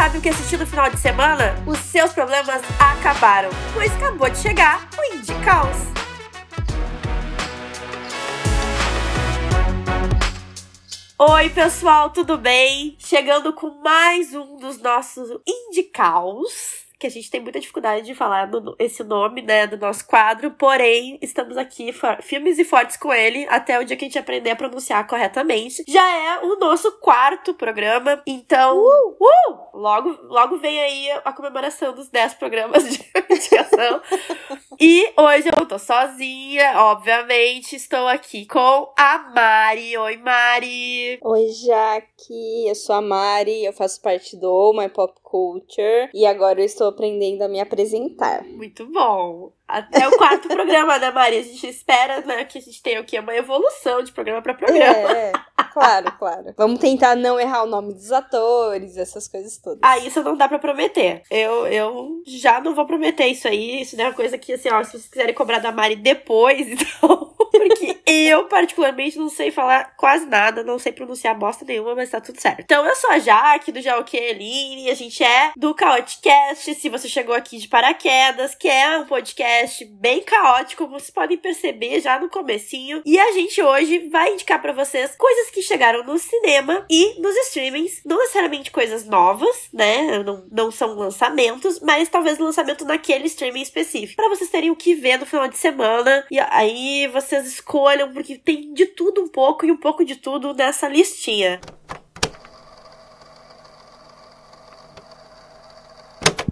sabe o que assistir no final de semana? Os seus problemas acabaram, pois acabou de chegar o Indie Caos. Oi, pessoal, tudo bem? Chegando com mais um dos nossos Indicaus que a gente tem muita dificuldade de falar no, esse nome, né, do nosso quadro, porém, estamos aqui, filmes e fortes com ele, até o dia que a gente aprender a pronunciar corretamente. Já é o nosso quarto programa, então, uh! Uh! Logo, logo vem aí a comemoração dos 10 programas de indicação. e hoje eu tô sozinha, obviamente, estou aqui com a Mari. Oi, Mari! Oi, Jaque, eu sou a Mari, eu faço parte do My Pop Culture, e agora eu estou aprendendo a me apresentar. Muito bom. Até o quarto programa, né, Maria? A gente espera né, que a gente tenha o quê? Uma evolução de programa para programa. É, claro, claro. Vamos tentar não errar o nome dos atores, essas coisas todas. Ah, isso não dá para prometer. Eu, eu já não vou prometer isso aí. Isso é uma coisa que, assim, ó, se vocês quiserem cobrar da Mari depois, então. Porque eu, particularmente, não sei falar quase nada, não sei pronunciar bosta nenhuma, mas tá tudo certo. Então, eu sou a Jaque, do Jaoque Eline, a gente é do Chaoticast. Se você chegou aqui de paraquedas, que é um podcast podcast bem caótico, como vocês podem perceber já no comecinho. E a gente hoje vai indicar para vocês coisas que chegaram no cinema e nos streamings. Não necessariamente coisas novas, né? Não, não são lançamentos, mas talvez lançamento naquele streaming específico. para vocês terem o que ver no final de semana. E aí vocês escolham, porque tem de tudo um pouco e um pouco de tudo nessa listinha.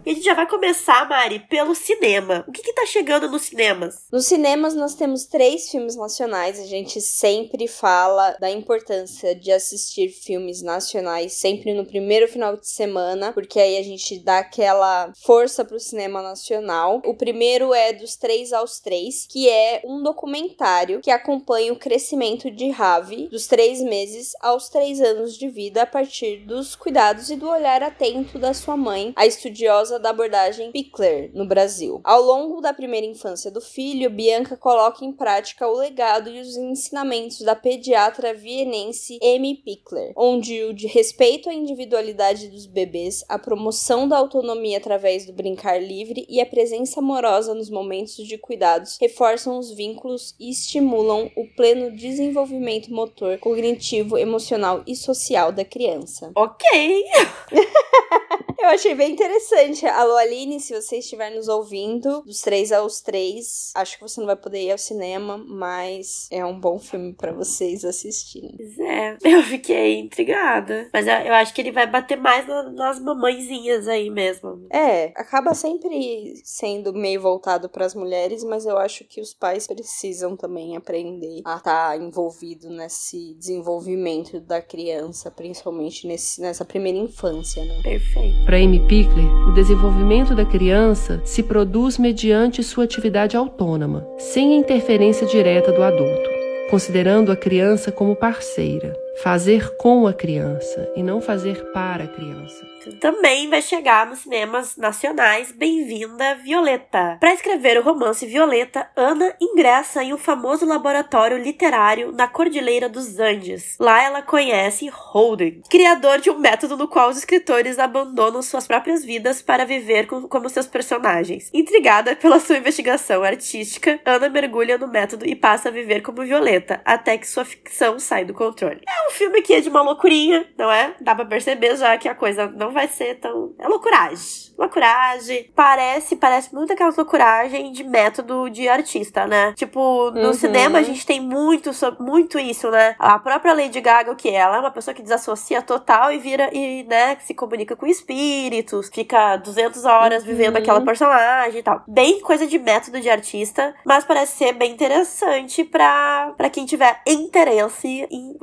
E a gente já vai começar, Mari, pelo cinema. O que que tá chegando nos cinemas? Nos cinemas nós temos três filmes nacionais. A gente sempre fala da importância de assistir filmes nacionais sempre no primeiro final de semana, porque aí a gente dá aquela força pro cinema nacional. O primeiro é Dos Três aos Três, que é um documentário que acompanha o crescimento de Ravi dos três meses aos três anos de vida a partir dos cuidados e do olhar atento da sua mãe, a estudiosa da abordagem Pickler no Brasil. Ao longo da primeira infância do filho, Bianca coloca em prática o legado e os ensinamentos da pediatra vienense Amy Pickler, onde o de respeito à individualidade dos bebês, a promoção da autonomia através do brincar livre e a presença amorosa nos momentos de cuidados reforçam os vínculos e estimulam o pleno desenvolvimento motor, cognitivo, emocional e social da criança. Ok! Eu achei bem interessante. Alô, Aline, se você estiver nos ouvindo, dos três aos três, acho que você não vai poder ir ao cinema, mas é um bom filme para vocês assistirem. Pois é, eu fiquei intrigada. Mas eu acho que ele vai bater mais nas mamãezinhas aí mesmo. É, acaba sempre sendo meio voltado para as mulheres, mas eu acho que os pais precisam também aprender a estar tá envolvido nesse desenvolvimento da criança, principalmente nesse, nessa primeira infância, né? Perfeito. Para Amy Pickler, o desenvolvimento da criança se produz mediante sua atividade autônoma, sem interferência direta do adulto, considerando a criança como parceira fazer com a criança e não fazer para a criança. Também vai chegar nos cinemas nacionais Bem-vinda Violeta. Para escrever o romance Violeta, Ana ingressa em um famoso laboratório literário na Cordilheira dos Andes. Lá ela conhece Holden, criador de um método no qual os escritores abandonam suas próprias vidas para viver com, como seus personagens. Intrigada pela sua investigação artística, Ana mergulha no método e passa a viver como Violeta, até que sua ficção sai do controle. É um filme que é de uma loucurinha, não é? Dá pra perceber já que a coisa não vai ser tão. É loucuragem. Loucuragem. Parece, parece muito aquela loucuragem de método de artista, né? Tipo, no uhum. cinema a gente tem muito, muito isso, né? A própria Lady Gaga, o que? Ela é uma pessoa que desassocia total e vira, e, né, se comunica com espíritos, fica 200 horas uhum. vivendo aquela personagem e tal. Bem coisa de método de artista, mas parece ser bem interessante pra, pra quem tiver interesse em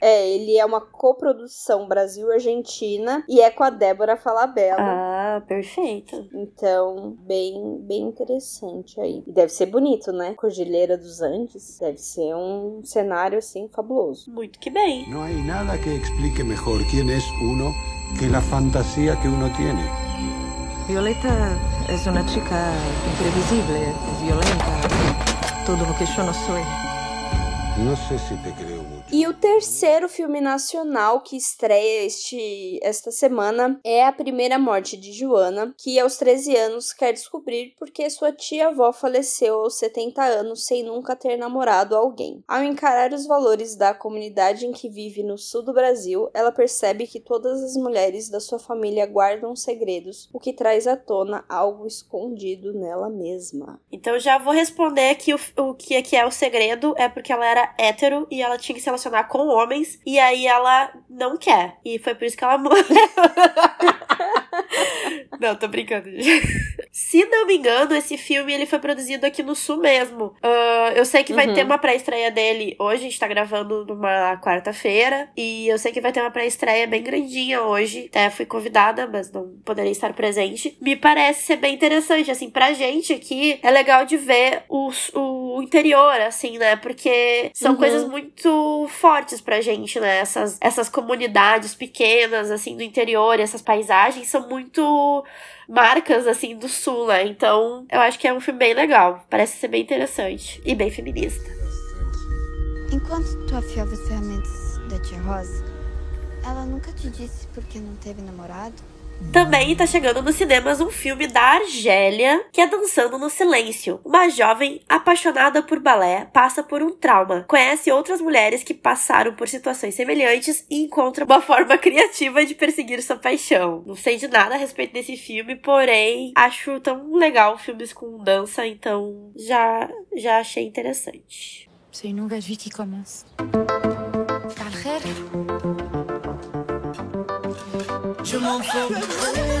É, ele é uma coprodução Brasil-Argentina e é com a Débora Falabella. Ah, perfeito. Então, bem, bem interessante aí. E deve ser bonito, né? Cordilheira dos Andes. Deve ser um cenário assim fabuloso. Muito que bem. Não há nada que explique melhor quem é uno que a fantasia que uno tiene. Violeta é uma chica imprevisível, violenta, tudo o que eu não sou. No sé si te creo mucho. E o terceiro filme nacional que estreia este, esta semana é A Primeira Morte de Joana, que aos 13 anos quer descobrir por que sua tia-avó faleceu aos 70 anos sem nunca ter namorado alguém. Ao encarar os valores da comunidade em que vive no sul do Brasil, ela percebe que todas as mulheres da sua família guardam segredos, o que traz à tona algo escondido nela mesma. Então já vou responder que o, o que aqui é o segredo é porque ela era hétero e ela tinha que se com homens e aí ela não quer. E foi por isso que ela morreu. não, tô brincando. Se não me engano, esse filme ele foi produzido aqui no Sul mesmo. Uh, eu sei que vai Uhum. ter uma pré-estreia dele hoje, a gente tá gravando numa quarta-feira. E eu sei que vai ter uma pré-estreia bem grandinha hoje. Até fui convidada, mas não poderei estar presente. Me parece ser bem interessante, assim, pra gente aqui é legal de ver o, o interior, assim, né? Porque são Uhum. coisas muito fortes pra gente, né? Essas, essas comunidades pequenas, assim, do interior, e essas paisagens são muito marcas, assim, do sul, né? Então, eu acho que é um filme bem legal. Parece ser bem interessante e bem feminista. Enquanto tu afiava as ferramentas da tia Rosa, ela nunca te disse por que não teve namorado? Também tá chegando nos cinemas um filme da Argélia, que é Dançando no Silêncio. Uma jovem apaixonada por balé passa por um trauma, conhece outras mulheres que passaram por situações semelhantes e encontra uma forma criativa de perseguir sua paixão. Não sei de nada a respeito desse filme, porém acho tão legal filmes com dança, então já já achei interessante. C'est une nouvelle qui commence. 我疯不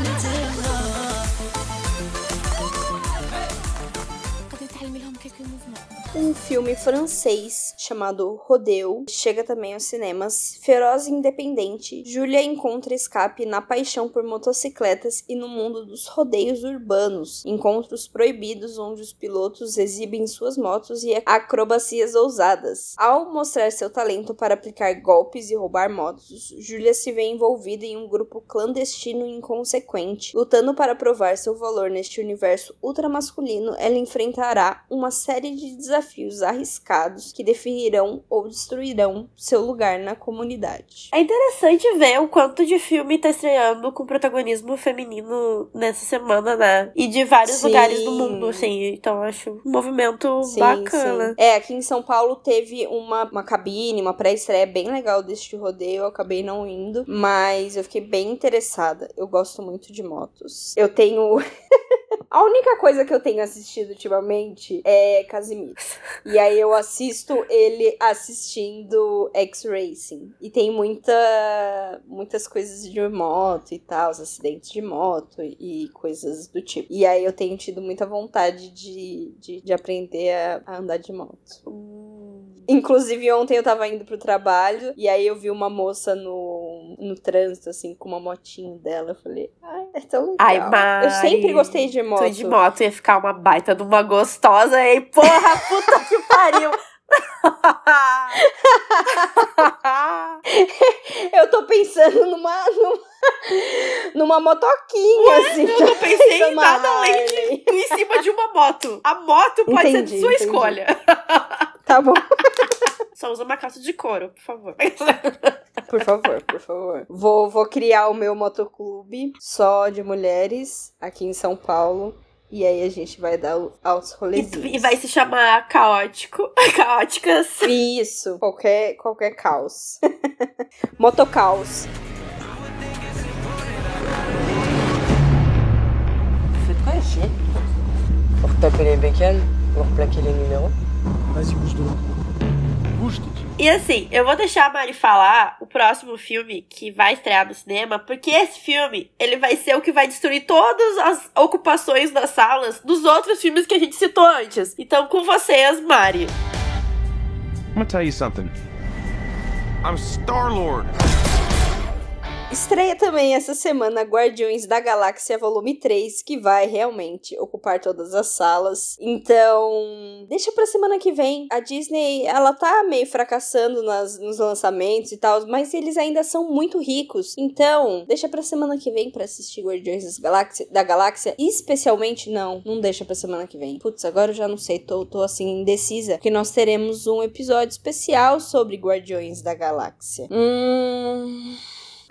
Um filme francês chamado Rodeo chega também aos cinemas. Feroz e independente, Julia encontra escape na paixão por motocicletas e no mundo dos rodeios urbanos, encontros proibidos onde os pilotos exibem suas motos e acrobacias ousadas. Ao mostrar seu talento para aplicar golpes e roubar motos, Julia se vê envolvida em um grupo clandestino e inconsequente. Lutando para provar seu valor neste universo ultramasculino, ela enfrentará uma série de desafios arriscados que definirão ou destruirão seu lugar na comunidade. É interessante ver o quanto de filme tá estreando com protagonismo feminino nessa semana, né? E de vários Sim. lugares do mundo, assim. Então acho um movimento Sim, bacana. sim. É, aqui em São Paulo teve uma, uma cabine, uma pré-estreia bem legal deste rodeio. Eu acabei não indo, mas eu fiquei bem interessada. Eu gosto muito de motos. Eu tenho. A única coisa que eu tenho assistido ultimamente é Casimiro. E aí eu assisto ele assistindo X-Racing. E tem muita, muitas coisas de moto e tal, os acidentes de moto e coisas do tipo. E aí eu tenho tido muita vontade de, de, de aprender a, a andar de moto. Hum. Inclusive, ontem eu tava indo pro trabalho e aí eu vi uma moça no, no trânsito, assim, com uma motinho dela. Eu falei, ai, é tão legal. Ai, Mari, eu sempre gostei de moto. Tu de moto ia ficar uma baita de uma gostosa, hein? Porra, puta que pariu! Eu tô pensando numa, numa, numa motoquinha, assim. Eu não pensei em nada além de em cima de uma moto. A moto pode ser Entendi, de sua entendi. escolha. Tá bom. Só usa uma calça de couro, por favor. Por favor, por favor. Vou, vou criar o meu motoclube só de mulheres aqui em São Paulo. E aí a gente vai dar o- aos rolezinhos. E, e vai se chamar caótico. Caóticas. Isso, qualquer, qualquer caos. Motocaos. Vous faites quoi ici Pour taper les bécanes, pour plaquer les numéros. Vas-y, bouge de là. E assim, eu vou deixar a Mari falar o próximo filme que vai estrear no cinema, porque esse filme, ele vai ser o que vai destruir todas as ocupações das salas dos outros filmes que a gente citou antes. Então, com vocês, Mari. I'm gonna tell you something. I'm Star Lord. Estreia também essa semana Guardiões da Galáxia Volume 3, que vai realmente ocupar todas as salas. Então, deixa pra semana que vem. A Disney, ela tá meio fracassando nas, nos lançamentos e tal, mas eles ainda são muito ricos. Então, deixa pra semana que vem pra assistir Guardiões das Galáxia, da Galáxia. Especialmente, não, não deixa pra semana que vem. Putz, agora eu já não sei, tô, tô assim indecisa. Que nós teremos um episódio especial sobre Guardiões da Galáxia. Hum.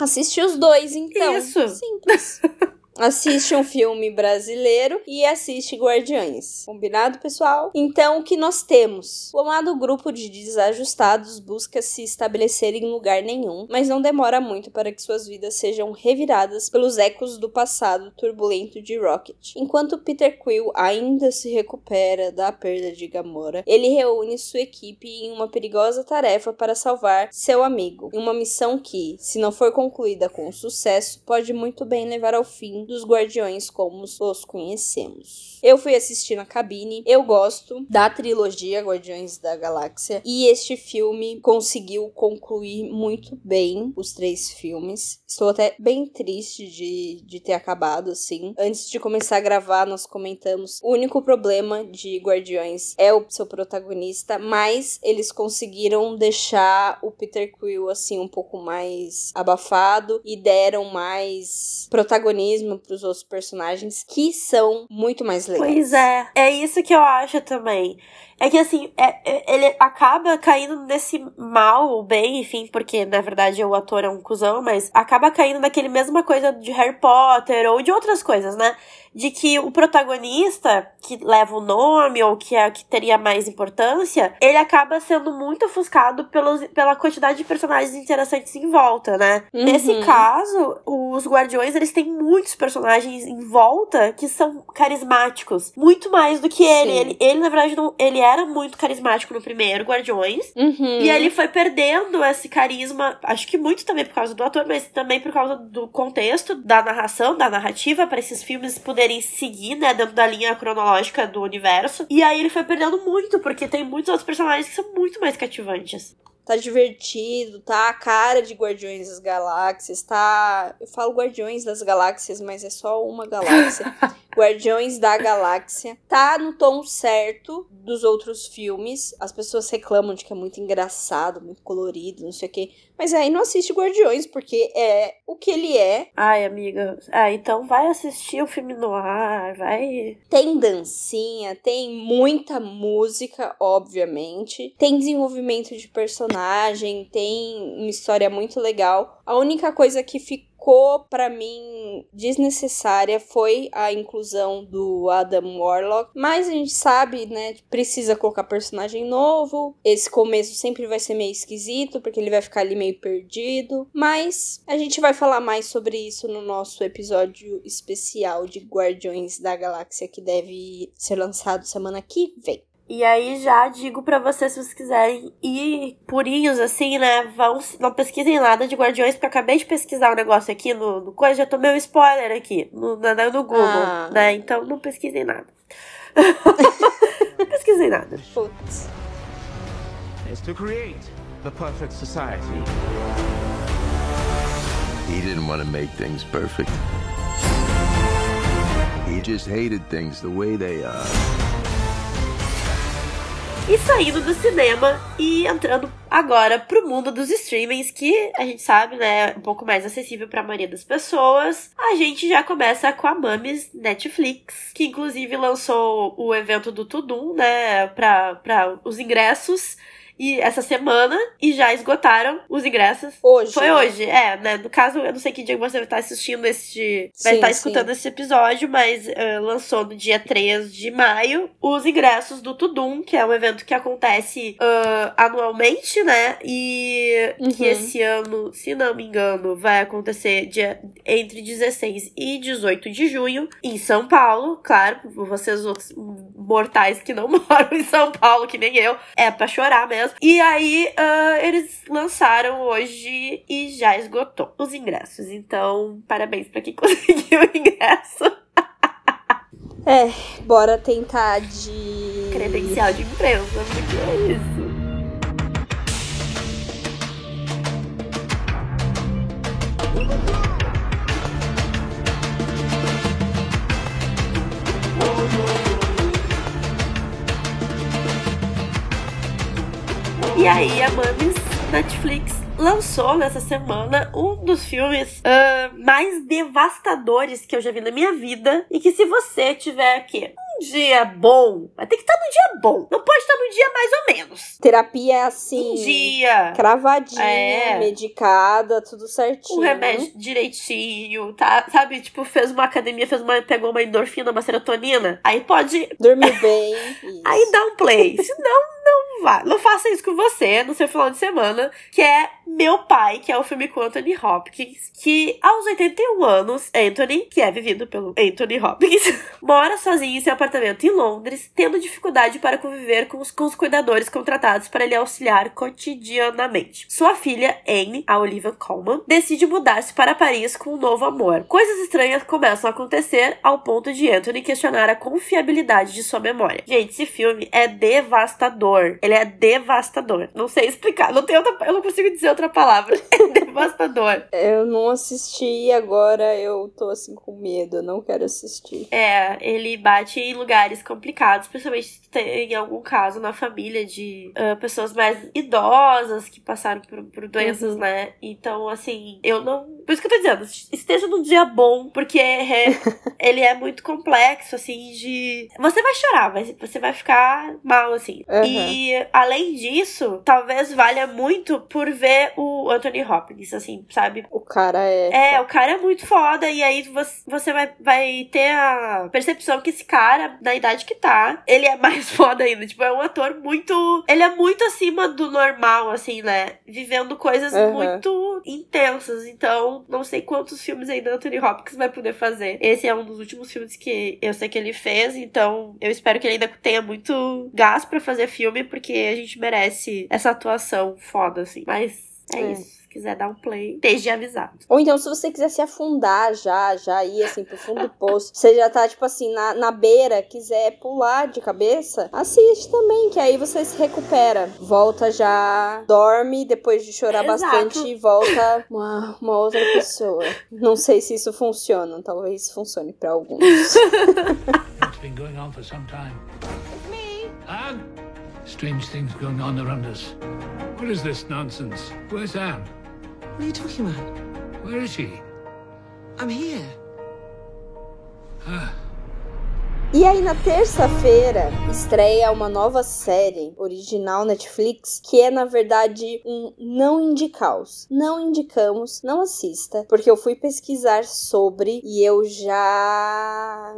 Assiste os dois, então. Isso. Simples. Assiste um filme brasileiro e assiste Guardiões. Combinado, pessoal? Então, o que nós temos? O amado grupo de desajustados busca se estabelecer em lugar nenhum, mas não demora muito para que suas vidas sejam reviradas pelos ecos do passado turbulento de Rocket. Enquanto Peter Quill ainda se recupera da perda de Gamora, ele reúne sua equipe em uma perigosa tarefa para salvar seu amigo, em uma missão que, se não for concluída com sucesso, pode muito bem levar ao fim dos Guardiões como os conhecemos. Eu fui assistir na cabine, eu gosto da trilogia Guardiões da Galáxia e este filme conseguiu concluir muito bem os três filmes. Estou até bem triste de, de ter acabado assim. Antes de começar a gravar, nós comentamos o único problema de Guardiões é o seu protagonista, mas eles conseguiram deixar o Peter Quill assim um pouco mais abafado e deram mais protagonismo para os outros personagens que são muito mais Pois é, é isso que eu acho também. É que assim, é, é- ele acaba caindo nesse mal ou bem, enfim, porque na verdade o ator é um cuzão, mas acaba caindo naquele mesma coisa de Harry Potter ou de outras coisas, né? De que o protagonista, que leva o nome ou que é que teria mais importância, ele acaba sendo muito ofuscado pelos, pela quantidade de personagens interessantes em volta, né? Uhum. Nesse caso, os Guardiões, eles têm muitos personagens em volta que são carismáticos. Muito mais do que ele. Sim. Ele, ele na verdade, não, ele era muito carismático no primeiro, Guardiões. Uhum. E ele foi perdendo esse carisma, acho que muito também por causa do ator, mas também por causa do contexto, da narração, da narrativa, para esses filmes poderem seguir, né, dentro da linha cronológica do universo. E aí ele foi perdendo muito, porque tem muitos outros personagens que são muito mais cativantes. Tá divertido, tá a cara de Guardiões das Galáxias, tá. Eu falo Guardiões das Galáxias, mas é só uma galáxia. Guardiões da Galáxia. Tá no tom certo dos outros filmes. As pessoas reclamam de que é muito engraçado, muito colorido, não sei o quê. Mas aí não assiste Guardiões, porque é o que ele é. Ai, amiga. Ah, então vai assistir o filme no ar, vai. Tem dancinha, tem muita música, obviamente. Tem desenvolvimento de personagem, tem uma história muito legal. A única coisa que ficou pra mim desnecessária foi a inclusão do Adam Warlock, mas a gente sabe, né, precisa colocar personagem novo. Esse começo sempre vai ser meio esquisito, porque ele vai ficar ali meio perdido, mas a gente vai falar mais sobre isso no nosso episódio especial de Guardiões da Galáxia que deve ser lançado semana que vem. E aí já digo pra vocês, se vocês quiserem ir purinhos assim, né? Vão, não pesquisem nada de Guardiões, porque eu acabei de pesquisar um negócio aqui no, no coisa, já tomei um spoiler aqui no, na- no Google, Ah. né? Então não pesquisem nada. não pesquisem nada. Putz. is to create the perfect society. He didn't want to make things perfect. He just hated things the way they are. E saindo do cinema e entrando agora pro mundo dos streamings, que a gente sabe, né, é um pouco mais acessível pra maioria das pessoas. A gente já começa com a Mames Netflix, que inclusive lançou o evento do Tudum, né, pra os ingressos. E essa semana, e já esgotaram os ingressos. Hoje. Foi né? hoje, é, né? No caso, eu não sei que dia você vai estar assistindo este. Vai Sim, estar sim. escutando esse episódio, mas eh, lançou no dia 3 de maio os ingressos do Tudum, que é um evento que acontece ah, anualmente, né? E que Uhum. esse ano, se não me engano, vai acontecer dia, entre 16 e 18 de junho, em São Paulo. Claro, vocês outros mortais que não moram em São Paulo, que nem eu, é pra chorar mesmo. E aí, ah, eles lançaram hoje e já esgotou os ingressos. Então, parabéns pra quem conseguiu o ingresso. É, bora tentar de. Credencial de imprensa, porque é isso. E aí, a Mamis Netflix lançou nessa semana um dos filmes uh, mais devastadores que eu já vi na minha vida. E que se você tiver aqui um dia bom, vai ter que estar no dia bom. Não pode estar no dia mais ou menos. Terapia é assim. Um dia. Cravadinha, É. medicada, tudo certinho. Um remédio direitinho, tá? Sabe, tipo, fez uma academia, fez uma, pegou uma endorfina, uma serotonina. Aí pode. Dormir bem. Aí dá um play. Se não, não vá. Não faça isso com você no seu final de semana, que é Meu Pai, que é o filme com Anthony Hopkins, que aos 81 anos, Anthony, que é vivido pelo Anthony Hopkins, mora sozinho em seu apartamento em Londres, tendo dificuldade para conviver com os, com os cuidadores contratados para lhe auxiliar cotidianamente. Sua filha, Anne, a Olivia Colman, decide mudar-se para Paris com um novo amor. Coisas estranhas começam a acontecer ao ponto de Anthony questionar a confiabilidade de sua memória. Gente, esse filme é devastador. Ele é devastador. Não sei explicar. Não tem outra, eu não consigo dizer outra palavra. É devastador. Eu não assisti e agora eu tô assim com medo. Eu não quero assistir. É, ele bate em lugares complicados, principalmente se tem algum caso na família de ah, pessoas mais idosas que passaram por, por doenças, Uhum. né? Então, assim, eu não. Por isso que eu tô dizendo, esteja num dia bom, porque é- ele é muito complexo, assim, de. Você vai chorar, mas você vai ficar mal, assim. Uhum. E além disso, talvez valha muito por ver o Anthony Hopkins, assim, sabe? O cara é. É, o cara é muito foda, e aí você, vai, vai ter a percepção que esse cara, na idade que tá, ele é mais foda ainda. Tipo, é um ator muito. Ele é muito acima do normal, assim, né? Vivendo coisas Aham. muito intensas. Então, não sei quantos filmes ainda Anthony Hopkins vai poder fazer. Esse é um dos últimos filmes que eu sei que ele fez, então eu espero que ele ainda tenha muito gás pra fazer filme, porque a gente merece essa atuação foda, assim. Mas é, É. isso. Se quiser dar um play, esteja avisado. Ou então, se você quiser se afundar já, já ir assim pro fundo do poço, você já tá, tipo assim, na, na beira, quiser pular de cabeça, assiste também, que aí você se recupera. Volta já, dorme, depois de chorar Exato. bastante, e volta uma, uma outra pessoa. Não sei se isso funciona, talvez funcione pra alguns. It's been going on for some time. It's me. Anne? Strange things going on around us. What is this nonsense? Where's Anne? What are you talking about? Where is she? I'm here. Ah, E aí, na terça-feira, estreia uma nova série original Netflix, que é, na verdade, um não indicaus. Não indicamos, não assista, porque eu fui pesquisar sobre e eu já.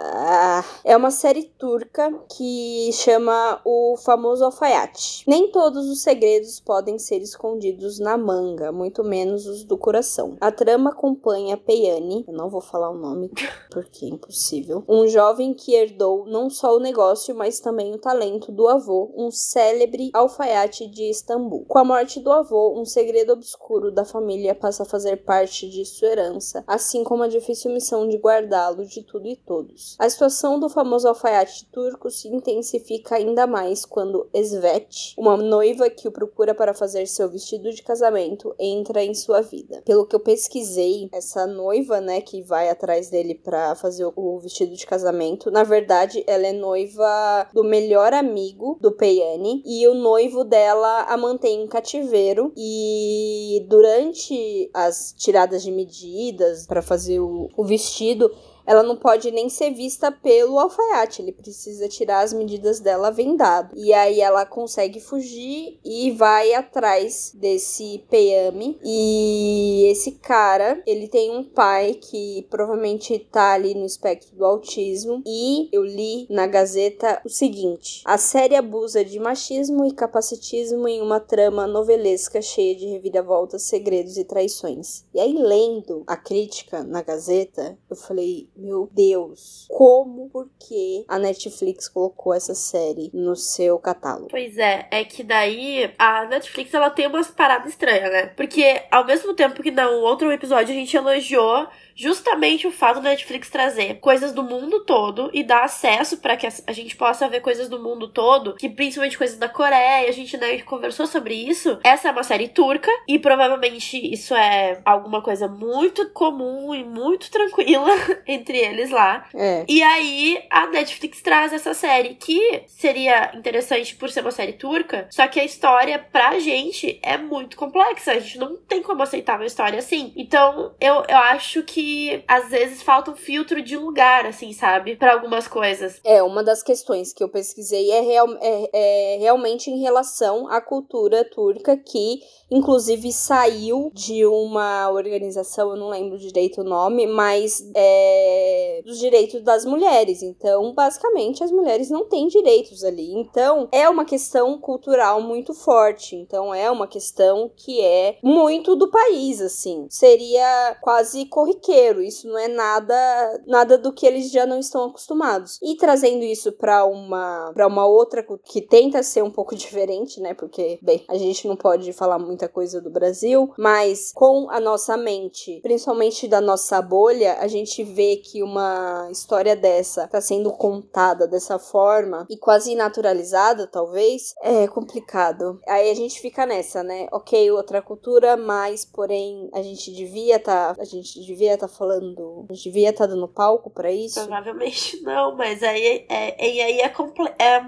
Ah, É uma série turca que chama O Famoso Alfaiate. Nem todos os segredos podem ser escondidos na manga, muito menos os do coração. A trama acompanha Peyani, eu não vou falar o nome porque é impossível, um jovem que herdou não só o negócio, mas também o talento do avô, um célebre alfaiate de Istambul. Com a morte do avô, um segredo obscuro da família passa a fazer parte de sua herança, assim como a difícil missão de guardá-lo de tudo e todos. A situação do famoso alfaiate turco se intensifica ainda mais quando Svet, uma noiva que o procura para fazer seu vestido de casamento, entra em sua vida. Pelo que eu pesquisei, essa noiva, né, que vai atrás dele para fazer o vestido de casamento, na verdade, ela é noiva do melhor amigo do Peyani e o noivo dela a mantém em cativeiro. E durante as tiradas de medidas para fazer o, o vestido ela não pode nem ser vista pelo alfaiate, ele precisa tirar as medidas dela vendado. E aí ela consegue fugir e vai atrás desse Peyami. E esse cara, ele tem um pai que provavelmente tá ali no espectro do autismo. E eu li na Gazeta o seguinte: a série abusa de machismo e capacitismo em uma trama novelesca cheia de reviravoltas, segredos e traições. E aí, lendo a crítica na Gazeta, eu falei, meu Deus, como, por que a Netflix colocou essa série no seu catálogo? Pois é, é que daí a Netflix ela tem umas paradas estranhas, né? Porque ao mesmo tempo que no outro episódio a gente elogiou justamente o fato da Netflix trazer coisas do mundo todo e dar acesso para que a gente possa ver coisas do mundo todo, que principalmente coisas da Coreia, a gente né, conversou sobre isso. Essa é uma série turca e provavelmente isso é alguma coisa muito comum e muito tranquila entre eles lá. É. E aí a Netflix traz essa série que seria interessante por ser uma série turca, só que a história pra gente é muito complexa. A gente não tem como aceitar uma história assim. Então eu, eu acho que às vezes falta um filtro de lugar, assim, sabe? para algumas coisas. É, uma das questões que eu pesquisei é, real, é, é realmente em relação à cultura turca que inclusive saiu de uma organização, eu não lembro direito o nome, mas é, dos direitos das mulheres. Então, basicamente, as mulheres não têm direitos ali. Então, é uma questão cultural muito forte. Então, é uma questão que é muito do país, assim. Seria quase corriqueiro. Isso não é nada, nada do que eles já não estão acostumados. E trazendo isso para uma, para uma outra que tenta ser um pouco diferente, né? Porque, bem, a gente não pode falar muita muita coisa do Brasil, mas com a nossa mente, principalmente da nossa bolha, a gente vê que uma história dessa tá sendo contada dessa forma e quase naturalizada, talvez, é complicado. Aí a gente fica nessa, né? Ok, outra cultura, mas porém a gente devia tá, a gente devia tá falando, a gente devia tá dando palco para isso. Provavelmente não, mas aí é, e aí é, é,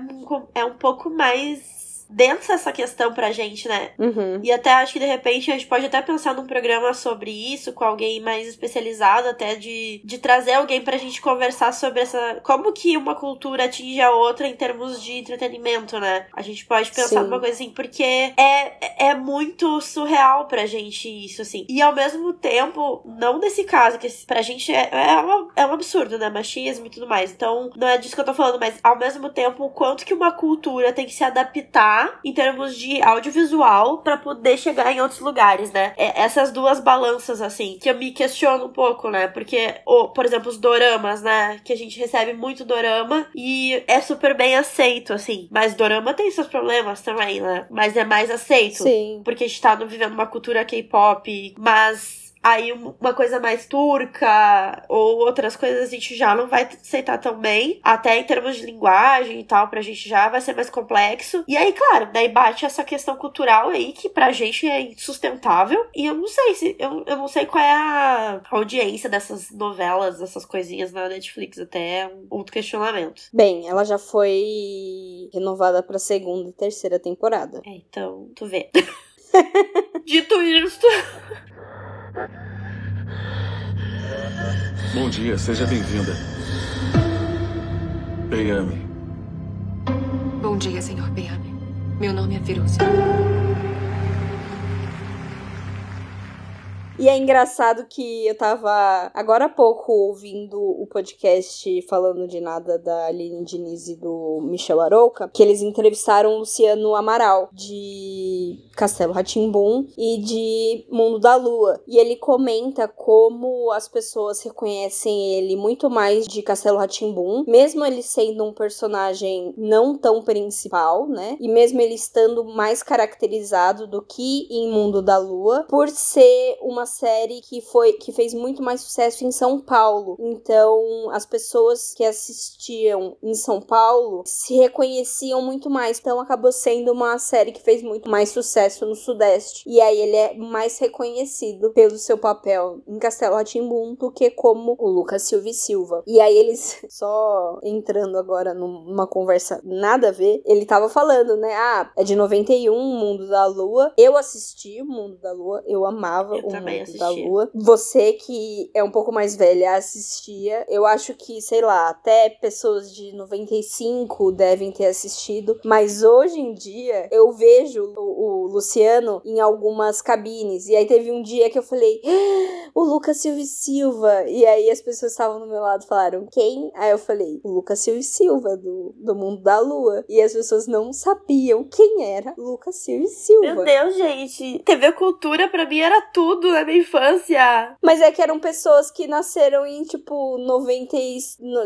é um pouco mais densa essa questão pra gente, né? Uhum. E até acho que de repente a gente pode até pensar num programa sobre isso, com alguém mais especializado, até de, de trazer alguém pra gente conversar sobre essa. Como que uma cultura atinge a outra em termos de entretenimento, né? A gente pode pensar Sim. numa coisa assim, porque é, é muito surreal pra gente isso, assim. E ao mesmo tempo, não nesse caso, que pra gente é, é, uma, é um absurdo, né? Machismo e tudo mais. Então, não é disso que eu tô falando, mas ao mesmo tempo, o quanto que uma cultura tem que se adaptar em termos de audiovisual para poder chegar em outros lugares, né? É, essas duas balanças, assim, que eu me questiono um pouco, né? Porque, o, por exemplo, os doramas, né? Que a gente recebe muito dorama e é super bem aceito, assim. Mas dorama tem seus problemas também, né? Mas é mais aceito. Sim. Porque a gente tá vivendo uma cultura K-pop, mas Aí uma coisa mais turca ou outras coisas a gente já não vai aceitar tão bem. Até em termos de linguagem e tal, pra gente já vai ser mais complexo. E aí, claro, daí bate essa questão cultural aí que pra gente é insustentável. E eu não sei se. Eu, eu não sei qual é a audiência dessas novelas, dessas coisinhas na Netflix. Até é um outro questionamento. Bem, ela já foi renovada pra segunda e terceira temporada. É, então, tu vê. Dito isso. Bom dia, seja bem-vinda. Beyami. Bom dia, senhor Beyami. Meu nome é Firuze. E é engraçado que eu tava agora há pouco ouvindo o podcast falando de nada da Aline Diniz e do Michel Arouca, que eles entrevistaram o Luciano Amaral de Castelo Ratimbum e de Mundo da Lua. E ele comenta como as pessoas reconhecem ele muito mais de Castelo Ratimbum, mesmo ele sendo um personagem não tão principal, né? E mesmo ele estando mais caracterizado do que em Mundo da Lua, por ser uma série que foi que fez muito mais sucesso em São Paulo. Então, as pessoas que assistiam em São Paulo se reconheciam muito mais. Então, acabou sendo uma série que fez muito mais sucesso no Sudeste. E aí ele é mais reconhecido pelo seu papel em Castelo Ratimbum do que como o Lucas Silva e Silva. E aí eles só entrando agora numa conversa nada a ver, ele tava falando, né? Ah, é de 91, Mundo da Lua. Eu assisti o Mundo da Lua, eu amava eu o Da Lua. Você que é um pouco mais velha assistia. Eu acho que, sei lá, até pessoas de 95 devem ter assistido. Mas hoje em dia eu vejo o, o Luciano em algumas cabines. E aí teve um dia que eu falei: ah, o Lucas Silva e Silva. E aí as pessoas estavam do meu lado falaram: quem? Aí eu falei: o Lucas Silva e Silva, do, do Mundo da Lua. E as pessoas não sabiam quem era Lucas Silva e Silva. Meu Deus, gente. TV Cultura pra mim era tudo na minha infância. Mas é que eram pessoas que nasceram em, tipo, 90 e,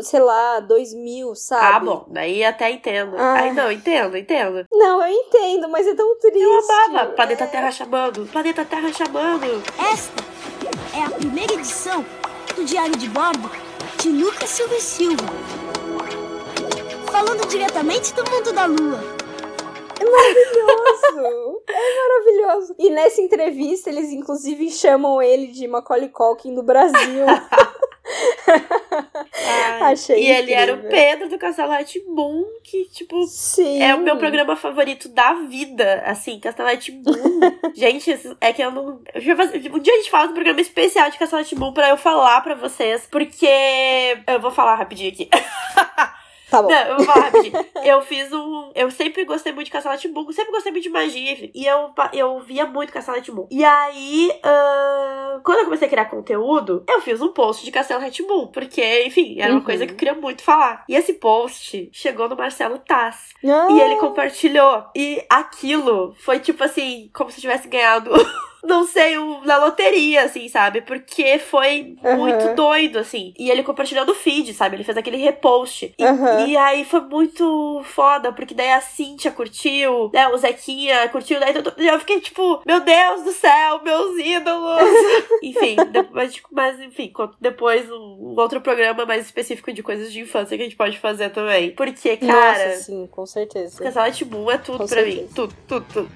sei lá, 2000, sabe? Ah, bom. Daí até entendo. Ah. Ai, não, entendo, entendo. Não, eu entendo, mas é tão triste. Eu amava. Planeta Terra chamando. Planeta Terra chamando. Esta é a primeira edição do do Diário de Bordo de Lucas Silva e Silva. Falando diretamente do mundo da lua. É maravilhoso! é maravilhoso. E nessa entrevista, eles inclusive chamam ele de Macaulay Culkin do Brasil. Ai, Achei E incrível. ele era o Pedro do Castelo Boom, que, tipo, Sim. é o meu programa favorito da vida. Assim, Castelo Boom. gente, é que eu não. Eu fazer... Um dia a gente fala do programa especial de Castelo Boom pra eu falar pra vocês, porque. Eu vou falar rapidinho aqui. Tá bom. Não, rapidinho. eu fiz um. Eu sempre gostei muito de Castelo Timbu, sempre gostei muito de magia, e eu, eu via muito Castelo Timbu. E aí, uh, quando eu comecei a criar conteúdo, eu fiz um post de Castelo Timbu, porque, enfim, era uma uhum. coisa que eu queria muito falar. E esse post chegou no Marcelo. Ah. E ele compartilhou. E aquilo foi tipo assim, como se eu tivesse ganhado. Não sei, um, na loteria, assim, sabe? Porque foi uhum. muito doido, assim. E ele compartilhou no feed, sabe? Ele fez aquele repost. E, uhum. e aí foi muito foda, porque daí a Cintia curtiu, né? O Zequinha curtiu, daí eu fiquei tipo, meu Deus do céu, meus ídolos! enfim, depois, mas enfim, depois um, outro programa mais específico de coisas de infância que a gente pode fazer também. Porque, cara. Nossa, sim, com certeza. Casal Timbu é tudo com pra certeza. mim. Tudo, tudo, tudo.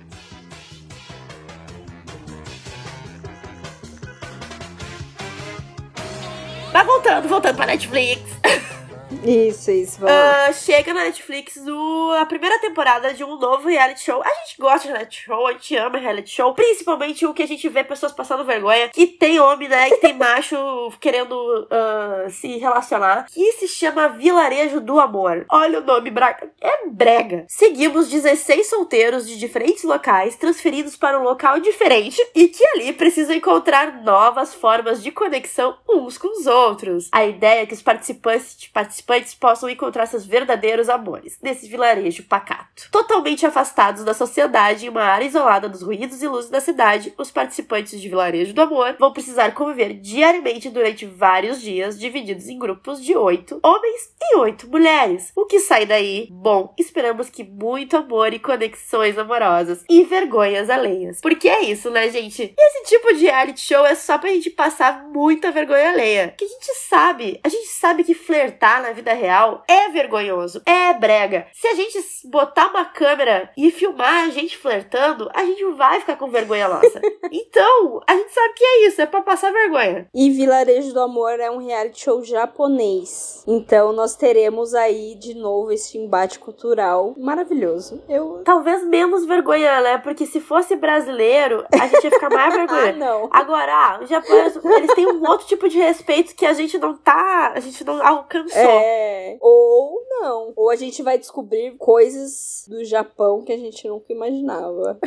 Voltando, voltando pra Netflix. Isso, isso. Uh, chega na Netflix o, a primeira temporada de um novo reality show. A gente gosta de reality show, a gente ama reality show. Principalmente o que a gente vê pessoas passando vergonha. Que tem homem, né? Que tem macho querendo uh, se relacionar. Que se chama Vilarejo do Amor. Olha o nome, braga. É brega. Seguimos 16 solteiros de diferentes locais, transferidos para um local diferente. E que ali precisam encontrar novas formas de conexão uns com os outros. A ideia é que os participantes, participantes participantes possam encontrar seus verdadeiros amores nesse vilarejo pacato. Totalmente afastados da sociedade em uma área isolada dos ruídos e luzes da cidade, os participantes de Vilarejo do Amor vão precisar conviver diariamente durante vários dias, divididos em grupos de oito homens e oito mulheres. O que sai daí? Bom, esperamos que muito amor e conexões amorosas e vergonhas alheias. Porque é isso, né, gente? Esse tipo de reality show é só pra gente passar muita vergonha alheia. Que a gente sabe, a gente sabe que flertar na vida real é vergonhoso, é brega. Se a gente botar uma câmera e filmar a gente flertando, a gente vai ficar com vergonha nossa. então, a gente sabe que é isso, é pra passar vergonha. E Vilarejo do Amor é um reality show japonês. Então, nós teremos aí de novo esse embate cultural maravilhoso. Eu talvez menos vergonha, né? Porque se fosse brasileiro, a gente ia ficar mais vergonha. ah, não. Agora, ah, os japoneses, eles têm um outro tipo de respeito que a gente não tá, a gente não alcançou. É. É. Ou não. Ou a gente vai descobrir coisas do Japão que a gente nunca imaginava.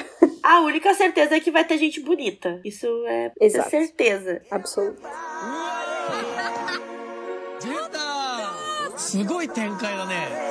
A única certeza é que vai ter gente bonita. Isso é, é certeza. Absoluta. すごい展開だね。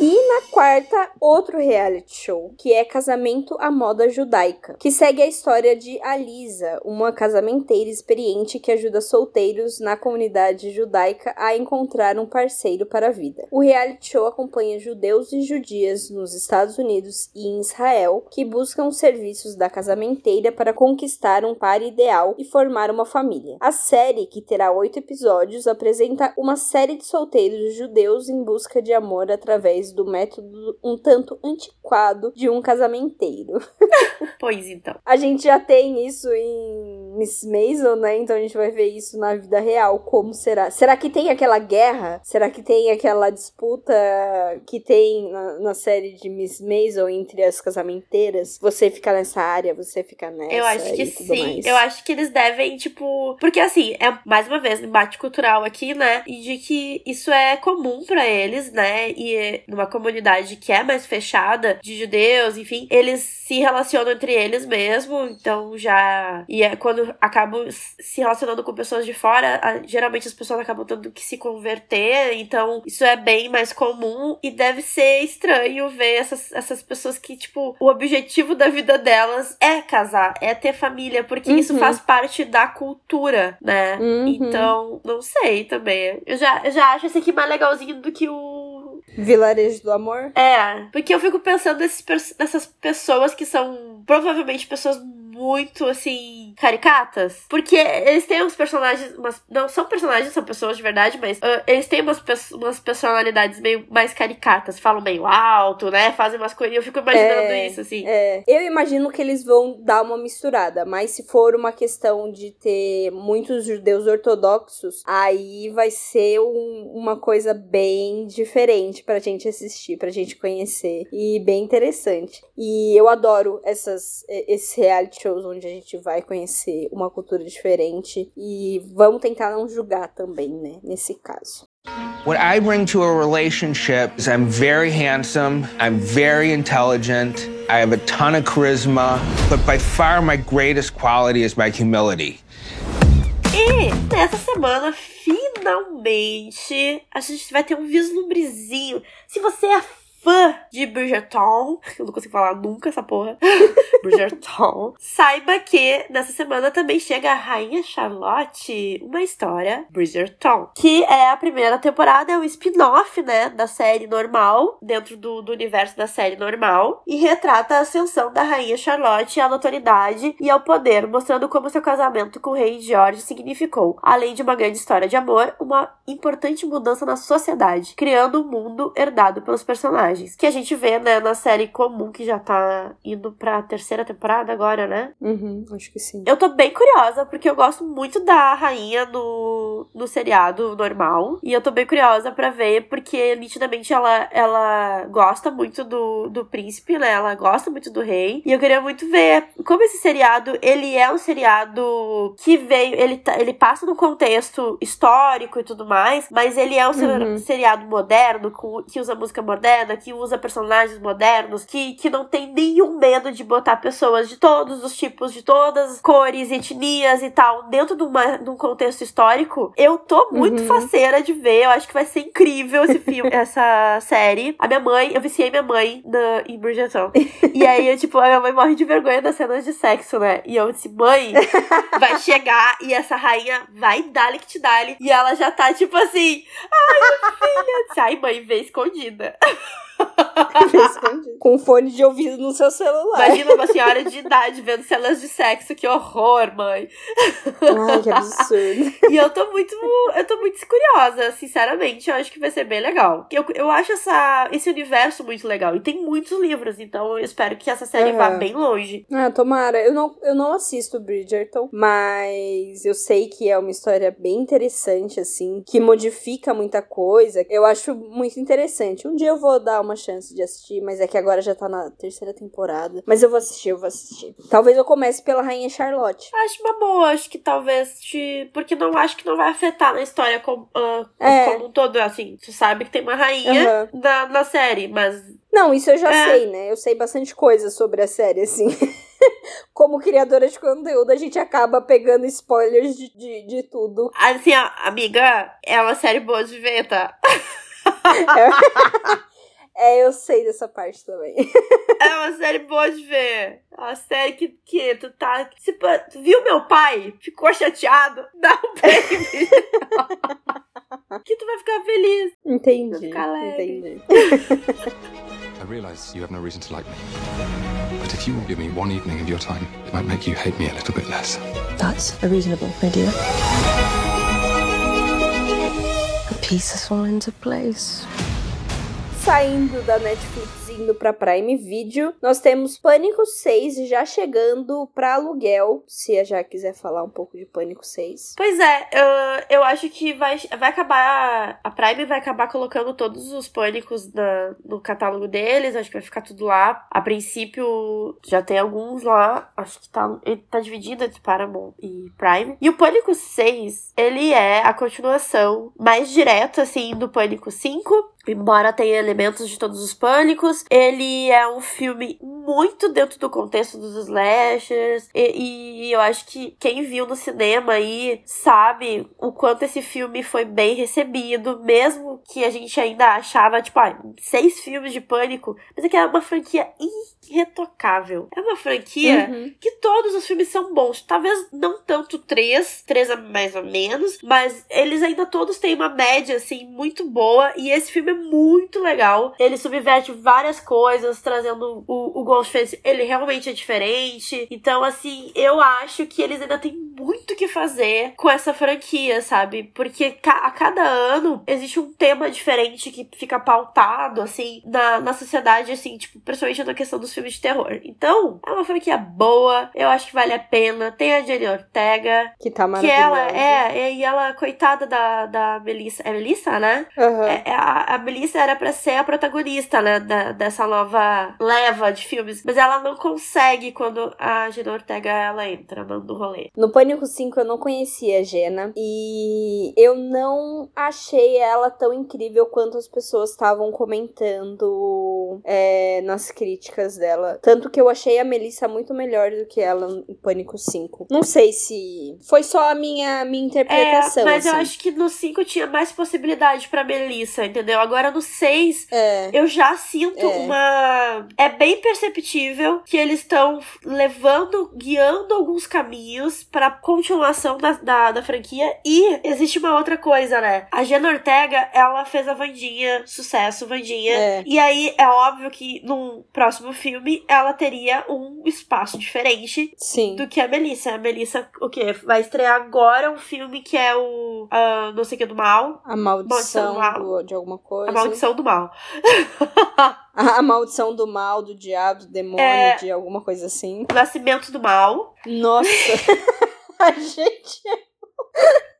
E na quarta, outro reality show, que é Casamento à Moda Judaica, que segue a história de Alisa, uma casamenteira experiente que ajuda solteiros na comunidade judaica a encontrar um parceiro para a vida. O reality show acompanha judeus e judias nos Estados Unidos e em Israel que buscam os serviços da casamenteira para conquistar um par ideal e formar uma família. A série, que terá oito episódios, apresenta uma série de solteiros judeus em busca de amor através do método um tanto antiquado de um casamenteiro. pois então. A gente já tem isso em Miss Maisel, né? Então a gente vai ver isso na vida real. Como será? Será que tem aquela guerra? Será que tem aquela disputa que tem na, na série de Miss Maisel entre as casamenteiras? Você fica nessa área, você fica nessa. Eu acho que sim. Mais. Eu acho que eles devem, tipo. Porque assim, é mais uma vez, embate cultural aqui, né? E de que isso é comum para eles, né? E numa comunidade que é mais fechada, de judeus, enfim, eles se relacionam entre eles mesmo, então já. E é quando acabam se relacionando com pessoas de fora, a, geralmente as pessoas acabam tendo que se converter, então isso é bem mais comum e deve ser estranho ver essas, essas pessoas que, tipo, o objetivo da vida delas é casar, é ter família, porque uhum. isso faz parte da cultura, né? Uhum. Então, não sei também. Eu já, eu já acho esse aqui mais legalzinho do que o Vilarejo do Amor? É, porque eu fico pensando nesses, nessas pessoas que são provavelmente pessoas muito, assim, caricatas. Porque eles têm uns personagens. Umas, não são personagens, são pessoas de verdade, mas uh, eles têm umas, umas personalidades meio mais caricatas. Falam meio alto, né? Fazem umas coisas. Eu fico imaginando É, isso, assim. É, eu imagino que eles vão dar uma misturada, mas se for uma questão de ter muitos judeus ortodoxos, aí vai ser um- uma coisa bem diferente pra gente assistir, pra gente conhecer e bem interessante. E eu adoro essas esses reality shows onde a gente vai conhecer uma cultura diferente e vamos tentar não julgar também, né, nesse caso. What I bring to a relationship is I'm very handsome, I'm very intelligent, I have a ton of charisma, but by far my greatest quality is my humility. E nessa semana, finalmente, a gente vai ter um vislumbrezinho. Se você é fã de Bridgerton, eu não consigo falar nunca essa porra, Bridgerton, saiba que nessa semana também chega a Rainha Charlotte, uma história Bridgerton, que é a primeira temporada, é um spin-off, né, da série normal, dentro do, do universo da série normal, e retrata a ascensão da Rainha Charlotte à notoriedade e ao poder, mostrando como seu casamento com o rei George significou, além de uma grande história de amor, uma importante mudança na sociedade, criando um mundo herdado pelos personagens, que a gente vê, né, na série comum, que já tá indo pra terceira temporada agora, né? Uhum, acho que sim. Eu tô bem curiosa, porque eu gosto muito da rainha no, no seriado normal. E eu tô bem curiosa pra ver, porque nitidamente ela, ela gosta muito do, do príncipe, né? Ela gosta muito do rei. E eu queria muito ver como esse seriado, ele é um seriado que veio, ele, tá- ele passa no contexto histórico e tudo mais, mas ele é um Uhum. seriado moderno, com, que usa música moderna, que usa personagens modernos, que, que não tem nenhum medo de botar pessoas de todos os tipos, de todas as cores, etnias e tal, dentro de, uma, de um contexto histórico. Eu tô muito Uhum. faceira de ver, eu acho que vai ser incrível esse filme, essa série. A minha mãe, eu viciei minha mãe na, em Bridgerton. e aí, eu, tipo, a minha mãe morre de vergonha das cenas de sexo, né? E eu disse, mãe, vai chegar e essa rainha vai dar-lhe que te dá-lhe. E ela já tá, tipo assim, ai, minha filha. Eu disse, Ai, mãe, vê escondida. Com fone de ouvido no seu celular. Imagina uma senhora de idade vendo cenas de sexo, que horror, mãe. Ai, que absurdo. E eu tô muito, eu tô muito curiosa, sinceramente. Eu acho que vai ser bem legal. Eu, eu acho essa, esse universo muito legal. E tem muitos livros, então eu espero que essa série vá Aham. bem longe. Ah, tomara. Eu não, eu não assisto Bridgerton, mas eu sei que é uma história bem interessante, assim, que modifica muita coisa. Eu acho muito interessante. Um dia eu vou dar uma chance de assistir, mas é que agora já tá na terceira temporada. Mas eu vou assistir, eu vou assistir. Talvez eu comece pela Rainha Charlotte. Acho uma boa, acho que talvez te. Porque não acho que não vai afetar na história como, ah, É. como um todo. Assim, tu sabe que tem uma rainha Aham. na, na série, mas Não, isso eu já É. sei, né? Eu sei bastante coisa sobre a série, assim. Como criadora de conteúdo, a gente acaba pegando spoilers de, de, de tudo. Assim, amiga, é uma série boa de ver, tá? É, eu sei dessa parte também. É uma série boa de ver. É uma série que, que tu tá. Se, tu viu meu pai? Ficou chateado? Dá um baby. que tu vai ficar feliz. Entendi. ficar alegre. Entendi. I realize you have no reason to like me. But if you will give me one evening of your time, it might make you hate me a little bit less. That's a reasonable idea. The pieces fall into place. Saindo da Netflix indo pra Prime Video, nós temos Pânico 6 já chegando pra aluguel. Se a já quiser falar um pouco de Pânico 6. Pois é, eu, eu acho que vai, vai acabar. A Prime vai acabar colocando todos os pânicos na, no catálogo deles. Acho que vai ficar tudo lá. A princípio, já tem alguns lá. Acho que tá, ele tá dividido entre Paramount e Prime. E o Pânico 6, ele é a continuação mais direta, assim, do Pânico 5. Embora tenha elementos de todos os pânicos, ele é um filme muito dentro do contexto dos slashers. E, e eu acho que quem viu no cinema aí sabe o quanto esse filme foi bem recebido, mesmo que a gente ainda achava, tipo, ah, seis filmes de pânico, mas é que é uma franquia irretocável. É uma franquia Uhum. que todos os filmes são bons. Talvez não tanto três, três é mais ou menos, mas eles ainda todos têm uma média, assim, muito boa. E esse filme é muito legal. Ele subverte várias coisas, trazendo o, o Ghostface. Ele realmente é diferente. Então, assim, eu acho que eles ainda têm muito que fazer com essa franquia, sabe? Porque ca a cada ano existe um tema diferente que fica pautado, assim, na, na sociedade, assim, tipo, principalmente na questão dos filmes de terror. Então, é uma franquia boa, eu acho que vale a pena. Tem a Jenny Ortega. Que tá Que ela é, e ela, coitada da, da Melissa. É Melissa, né? Uhum. É, é a, a Melissa era pra ser a protagonista, né? Da, dessa nova leva de filmes. Mas ela não consegue quando a Jenny Ortega ela entra no rolê. No Pânico 5 eu não conhecia a Jenna e eu não achei ela tão incrível quanto as pessoas estavam comentando é, nas críticas dela. Tanto que eu achei a Melissa muito melhor do que ela em Pânico 5. Não sei se foi só a minha, minha interpretação. É, mas assim. eu acho que no 5 tinha mais possibilidade pra Melissa, entendeu? Agora no 6, É. eu já sinto É. uma. É bem perceptível que eles estão levando, guiando alguns caminhos pra continuação da, da, da franquia. E existe uma outra coisa, né? A Jenna Ortega, ela fez a Vandinha, sucesso, Vandinha. É. E aí é óbvio que num próximo filme ela teria um espaço diferente Sim. do que a Melissa. A Melissa, o quê? Vai estrear agora um filme que é o. ah, não sei o que do mal. A maldição, do mal. de alguma coisa. A maldição do mal. A, maldição do mal, do diabo, do demônio, É. de alguma coisa assim. Nascimento do mal. Nossa. a gente.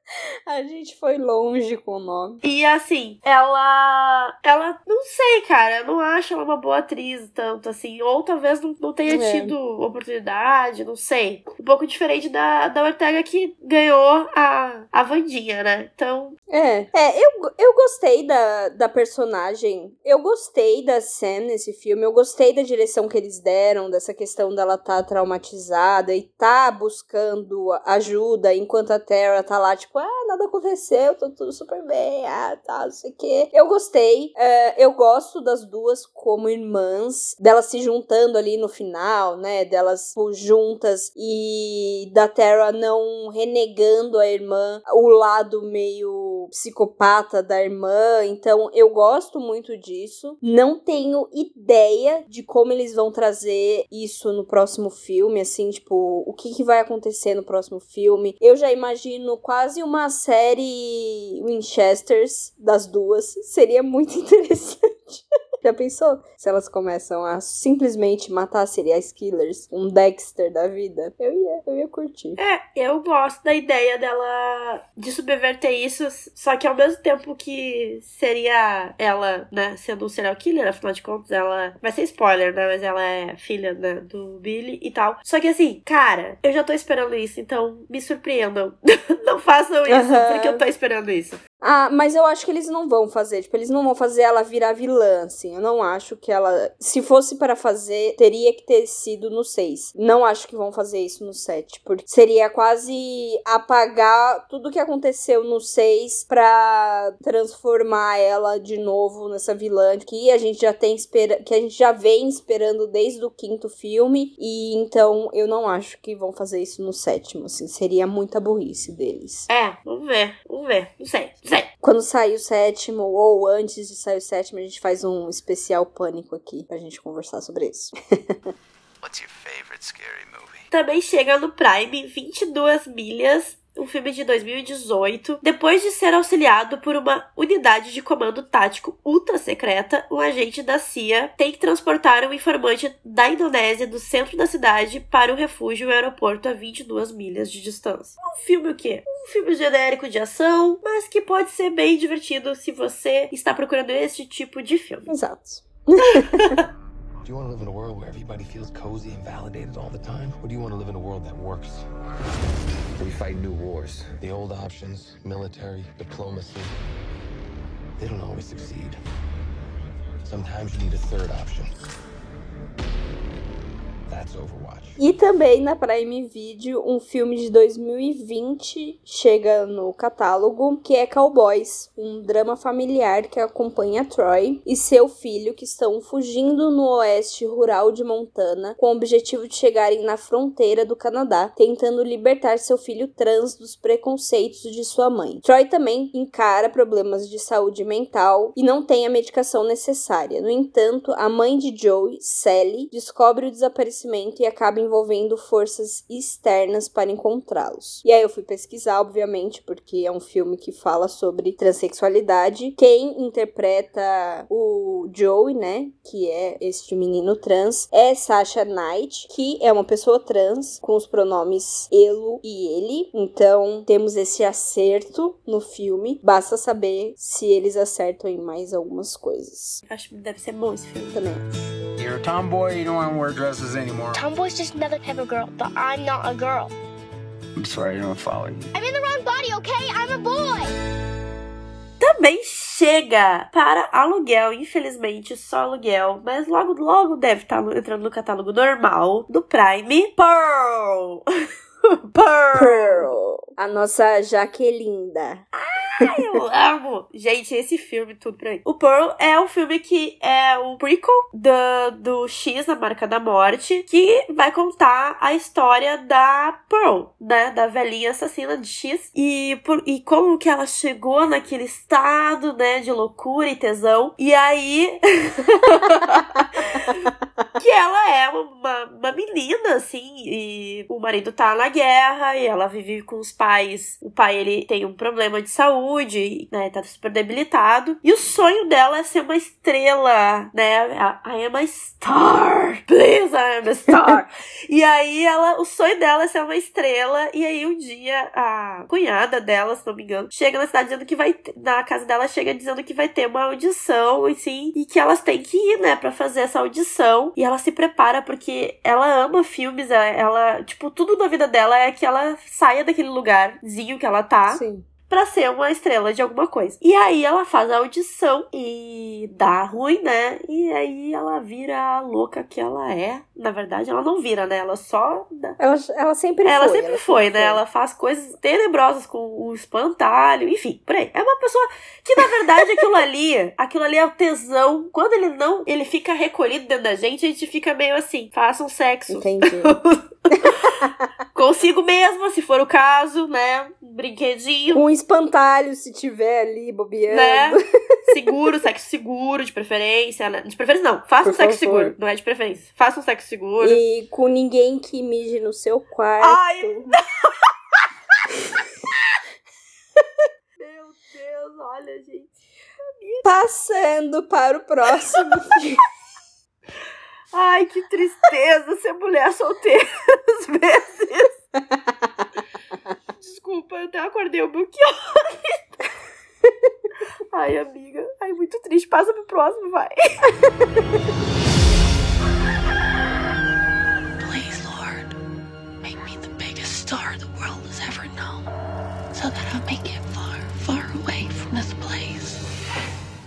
A gente foi longe com o nome. E assim, ela. Ela. Não sei, cara. Eu não acho ela uma boa atriz tanto assim. Ou talvez não, não tenha É. tido oportunidade, não sei. Um pouco diferente da, da Ortega que ganhou a, a Vandinha, né? Então. É, é eu, eu gostei da, da personagem. Eu gostei da Sam nesse filme. Eu gostei da direção que eles deram, dessa questão dela tá traumatizada e tá buscando ajuda, enquanto a Terra tá lá, tipo, ah, nada aconteceu, tô tudo super bem, ah, tá, não sei o quê. Eu gostei. é, eu gosto das duas como irmãs, delas se juntando ali no final, né? Delas tipo, juntas e da Terra não renegando a irmã, o lado meio psicopata da irmã. Então eu gosto muito disso. Não tenho ideia de como eles vão trazer isso no próximo filme, assim, tipo, o que, que vai acontecer no próximo filme. Eu já imagino quase uma série Winchesters das duas. Seria muito interessante. Já pensou? Se elas começam a simplesmente matar serial killers, um Dexter da vida, eu ia, eu ia curtir. É, eu gosto da ideia dela de subverter isso, só que ao mesmo tempo que seria ela, né, sendo um serial killer, afinal de contas, ela. Vai ser spoiler, né? Mas ela é filha né, do Billy e tal. Só que assim, cara, eu já tô esperando isso, então me surpreendam. não façam isso, porque eu tô esperando isso. Ah, mas eu acho que eles não vão fazer. Tipo, eles não vão fazer ela virar vilã, assim. Eu não acho que ela. Se fosse para fazer, teria que ter sido no 6. Não acho que vão fazer isso no 7. Porque seria quase apagar tudo que aconteceu no 6 pra transformar ela de novo nessa vilã que a gente já tem espera que a gente já vem esperando desde o quinto filme. E então eu não acho que vão fazer isso no sétimo, assim. Seria muita burrice deles. É, vamos ver, vamos ver. Não sei, Quando sair o sétimo, ou antes de sair o sétimo, a gente faz um especial pânico aqui pra gente conversar sobre isso. What's your favorite scary movie? Também chega no Prime 22 milhas. Um filme de 2018. Depois de ser auxiliado por uma unidade de comando tático ultra secreta, um agente da CIA tem que transportar um informante da Indonésia do centro da cidade para um refúgio e um aeroporto a 22 milhas de distância. Um filme o quê? Um filme genérico de ação, mas que pode ser bem divertido se você está procurando esse tipo de filme. Exato. Do you want to live in a world where everybody feels cozy and validated all the time? Or do you want to live in a world that works? We fight new wars. The old options, military, diplomacy, they don't always succeed. Sometimes you need a third option. E também na Prime Video, um filme de 2020 chega no catálogo, que é Cowboys, um drama familiar que acompanha Troy e seu filho que estão fugindo no oeste rural de Montana com o objetivo de chegarem na fronteira do Canadá, tentando libertar seu filho trans dos preconceitos de sua mãe. Troy também encara problemas de saúde mental e não tem a medicação necessária. No entanto, a mãe de Joey, Sally, descobre o desaparecimento e acaba envolvendo forças externas para encontrá-los. E aí eu fui pesquisar, obviamente, porque é um filme que fala sobre transexualidade. Quem interpreta o Joey, né, que é este menino trans, é Sasha Knight, que é uma pessoa trans com os pronomes elo e ele. Então, temos esse acerto no filme. Basta saber se eles acertam em mais algumas coisas. Acho que deve ser bom esse filme também. You're a tomboy, you don't want to wear dresses anymore. Tomboy's just another type of girl, but I'm not a girl. I'm sorry, I don't follow you. I'm in the wrong body, okay? I'm a boy! Também chega para aluguel, infelizmente só aluguel, mas logo logo deve estar entrando no catálogo normal do Prime Pearl. Pearl. Pearl. A nossa Jaquelinda. Eu amo! Gente, esse filme, tudo pra mim. O Pearl é um filme que é o prequel do, do X, a Marca da Morte, que vai contar a história da Pearl, né? Da velhinha assassina de X. E, por, e como que ela chegou naquele estado, né? De loucura e tesão. E aí... que ela é uma, uma menina, assim, e o marido tá na guerra e ela vive com os pais. O pai, ele tem um problema de saúde, né, tá super debilitado. E o sonho dela é ser uma estrela, né, I am a star, please, I am a star. e aí ela, o sonho dela é ser uma estrela, e aí um dia a cunhada dela, se não me engano, chega na cidade dizendo que vai, na casa dela chega dizendo que vai ter uma audição, assim, e que elas têm que ir, né, pra fazer essa audição. E ela se prepara porque ela ama filmes, ela, ela, tipo, tudo na vida dela é que ela saia daquele lugarzinho que ela tá. Sim pra ser uma estrela de alguma coisa. E aí ela faz a audição e dá ruim, né? E aí ela vira a louca que ela é. Na verdade, ela não vira, né? Ela só. Ela, ela sempre ela foi. Sempre ela foi, sempre né? foi. Ela faz coisas tenebrosas com o espantalho, enfim, por aí. É uma pessoa que, na verdade, aquilo ali, aquilo ali é o tesão. Quando ele não, ele fica recolhido dentro da gente, a gente fica meio assim, faça um sexo. Entendi. Consigo mesmo, se for o caso, né? Um brinquedinho. Um espantalho, se tiver ali bobeando. Né? Seguro, sexo seguro, de preferência. Né? De preferência, não. Faça Por um sexo favor. seguro. Não é de preferência. Faça um sexo seguro. E com ninguém que mije no seu quarto. Ai, Meu Deus, olha, gente. Passando para o próximo. Ai, que tristeza ser mulher solteira às vezes. Desculpa, eu até acordei o Belchior. Ai, amiga. Ai, muito triste. Passa pro próximo, vai. Please, Lord, make me the biggest star the world has ever known, so that I may get far, far away from this place.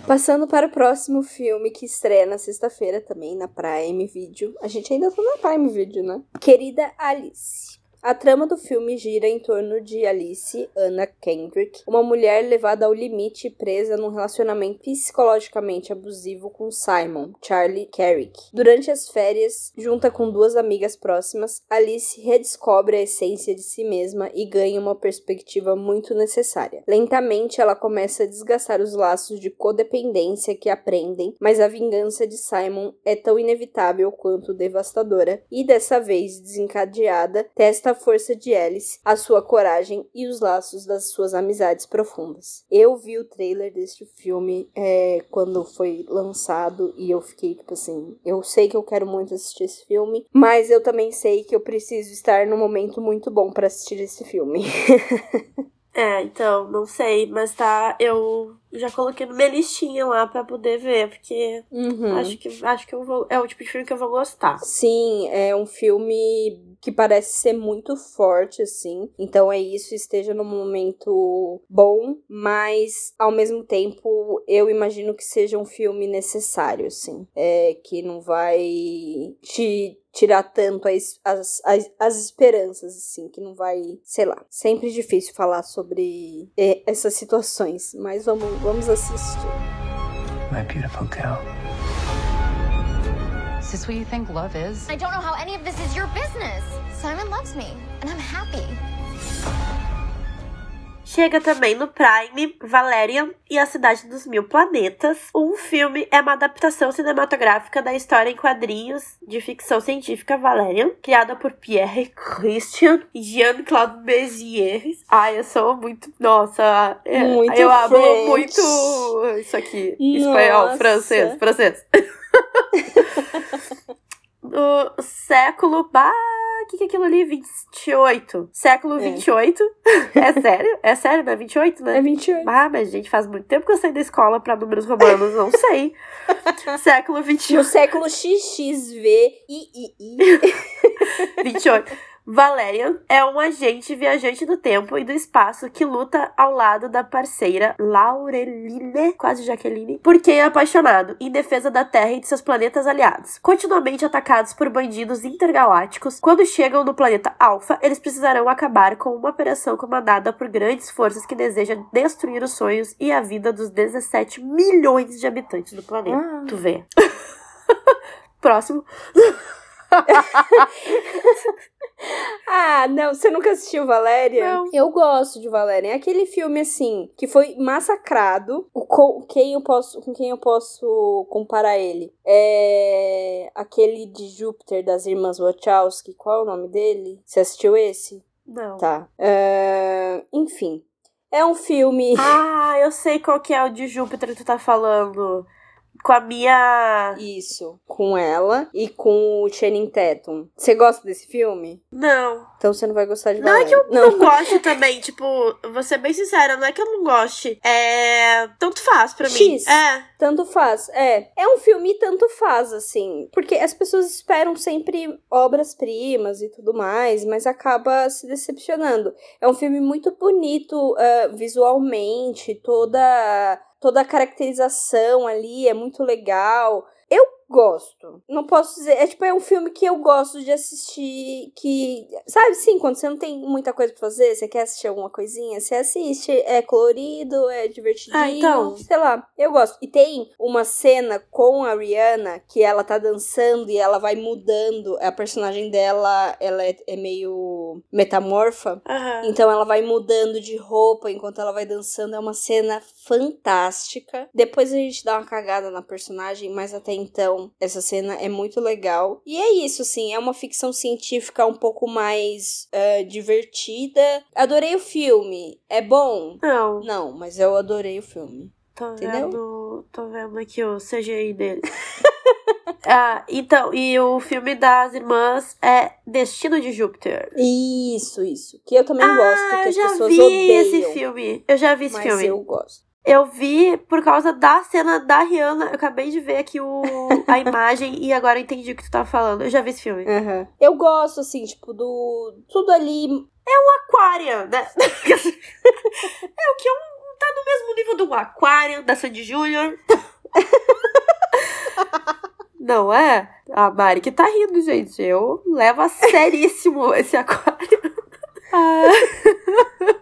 Passando para o próximo filme que estreia na sexta-feira também na Prime Video. A gente ainda tá na Prime Video, né? Querida Alice. A trama do filme gira em torno de Alice, Anna Kendrick, uma mulher levada ao limite e presa num relacionamento psicologicamente abusivo com Simon, Charlie Carrick. Durante as férias, junta com duas amigas próximas, Alice redescobre a essência de si mesma e ganha uma perspectiva muito necessária. Lentamente, ela começa a desgastar os laços de codependência que aprendem, mas a vingança de Simon é tão inevitável quanto devastadora e, dessa vez desencadeada, testa a força de Alice, a sua coragem e os laços das suas amizades profundas. Eu vi o trailer deste filme é, quando foi lançado e eu fiquei tipo assim: eu sei que eu quero muito assistir esse filme, mas eu também sei que eu preciso estar num momento muito bom para assistir esse filme. É, então, não sei, mas tá. Eu Já coloquei na minha listinha lá pra poder ver, porque Uhum. acho que acho que eu vou. É o tipo de filme que eu vou gostar. Sim, é um filme que parece ser muito forte, assim. Então é isso, esteja num momento bom, mas ao mesmo tempo eu imagino que seja um filme necessário, assim. É, que não vai te tirar tanto as, as, as, as esperanças, assim, que não vai, sei lá. Sempre difícil falar sobre é, essas situações, mas vamos, vamos assistir. My beautiful girl. Is this what you think love is? I don't know how any of this is your business. Simon loves me, and I'm happy. Chega também no Prime Valerian e a Cidade dos Mil Planetas. Um filme é uma adaptação cinematográfica da história em quadrinhos de ficção científica Valerian, criada por Pierre Christian e Jean-Claude Mézières. Ai, eu sou muito. Nossa, é, Muito eu French. muito isso aqui. Espanhol, Nossa. francês, francês. no século. Bah, que, que é aquilo ali? 28. Século É. 28. É sério? É sério, né? 28, né? É 28. Ah, mas gente, faz muito tempo que eu saí da escola pra números romanos, não sei. século No 28. século XXV, I, I, I. 28. Valerian é um agente viajante do tempo e do espaço que luta ao lado da parceira Laureline, quase Jaqueline, por quem é apaixonado, em defesa da Terra e de seus planetas aliados. Continuamente atacados por bandidos intergalácticos, quando chegam no planeta Alpha, eles precisarão acabar com uma operação comandada por grandes forças que desejam destruir os sonhos e a vida dos 17 milhões de habitantes do planeta. Ah. Tu vê. Próximo. Ah, não, você nunca assistiu Valéria? Não. Eu gosto de Valéria. É aquele filme, assim, que foi massacrado. O, com, quem eu posso, com quem eu posso comparar ele? É aquele de Júpiter, das irmãs Wachowski. Qual é o nome dele? Você assistiu esse? Não. Tá. É, enfim. É um filme... Ah, eu sei qual que é o de Júpiter que tu tá falando. Com a minha. Isso, com ela e com o Channing Tatum. Você gosta desse filme? Não. Então você não vai gostar de Não é que eu não, gosto também, tipo, vou ser bem sincera, não é que eu não goste. É. Tanto faz pra mim. X. É. Tanto faz, é. É um filme tanto faz, assim. Porque as pessoas esperam sempre obras-primas e tudo mais, mas acaba se decepcionando. É um filme muito bonito ah, visualmente, toda, toda a caracterização ali é muito legal. Eu gosto. Não posso dizer. É tipo, é um filme que eu gosto de assistir. Que. Sabe, sim, quando você não tem muita coisa pra fazer, você quer assistir alguma coisinha, você assiste. É colorido, é divertidinho. Ah, então. Sei lá, eu gosto. E tem uma cena com a Rihanna que ela tá dançando e ela vai mudando. A personagem dela, ela é, é meio metamorfa. Aham. Então ela vai mudando de roupa enquanto ela vai dançando. É uma cena fantástica. Depois a gente dá uma cagada na personagem, mas até então essa cena é muito legal. E é isso, assim, é uma ficção científica um pouco mais ah, divertida. Adorei o filme. É bom? Não. Não, mas eu adorei o filme. Tô Entendeu? vendo. Tô vendo aqui o CGI dele. ah, então, e o filme das irmãs é Destino de Júpiter. Isso, isso. Que eu também ah, gosto, que eu as já pessoas vi odeiam. esse filme. Eu já vi esse mas filme. eu gosto. Eu vi por causa da cena da Rihanna. Eu acabei de ver aqui o, a imagem e agora entendi o que tu tava falando. Eu já vi esse filme. Aham. Eu gosto, assim, tipo, do. Tudo ali. Aquarian, né? é o que eu, tá no mesmo nível do Aquarian, da Sandy Júnior. Não é? A Mari que tá rindo, gente. Eu levo a seríssimo esse Aquário. Ah,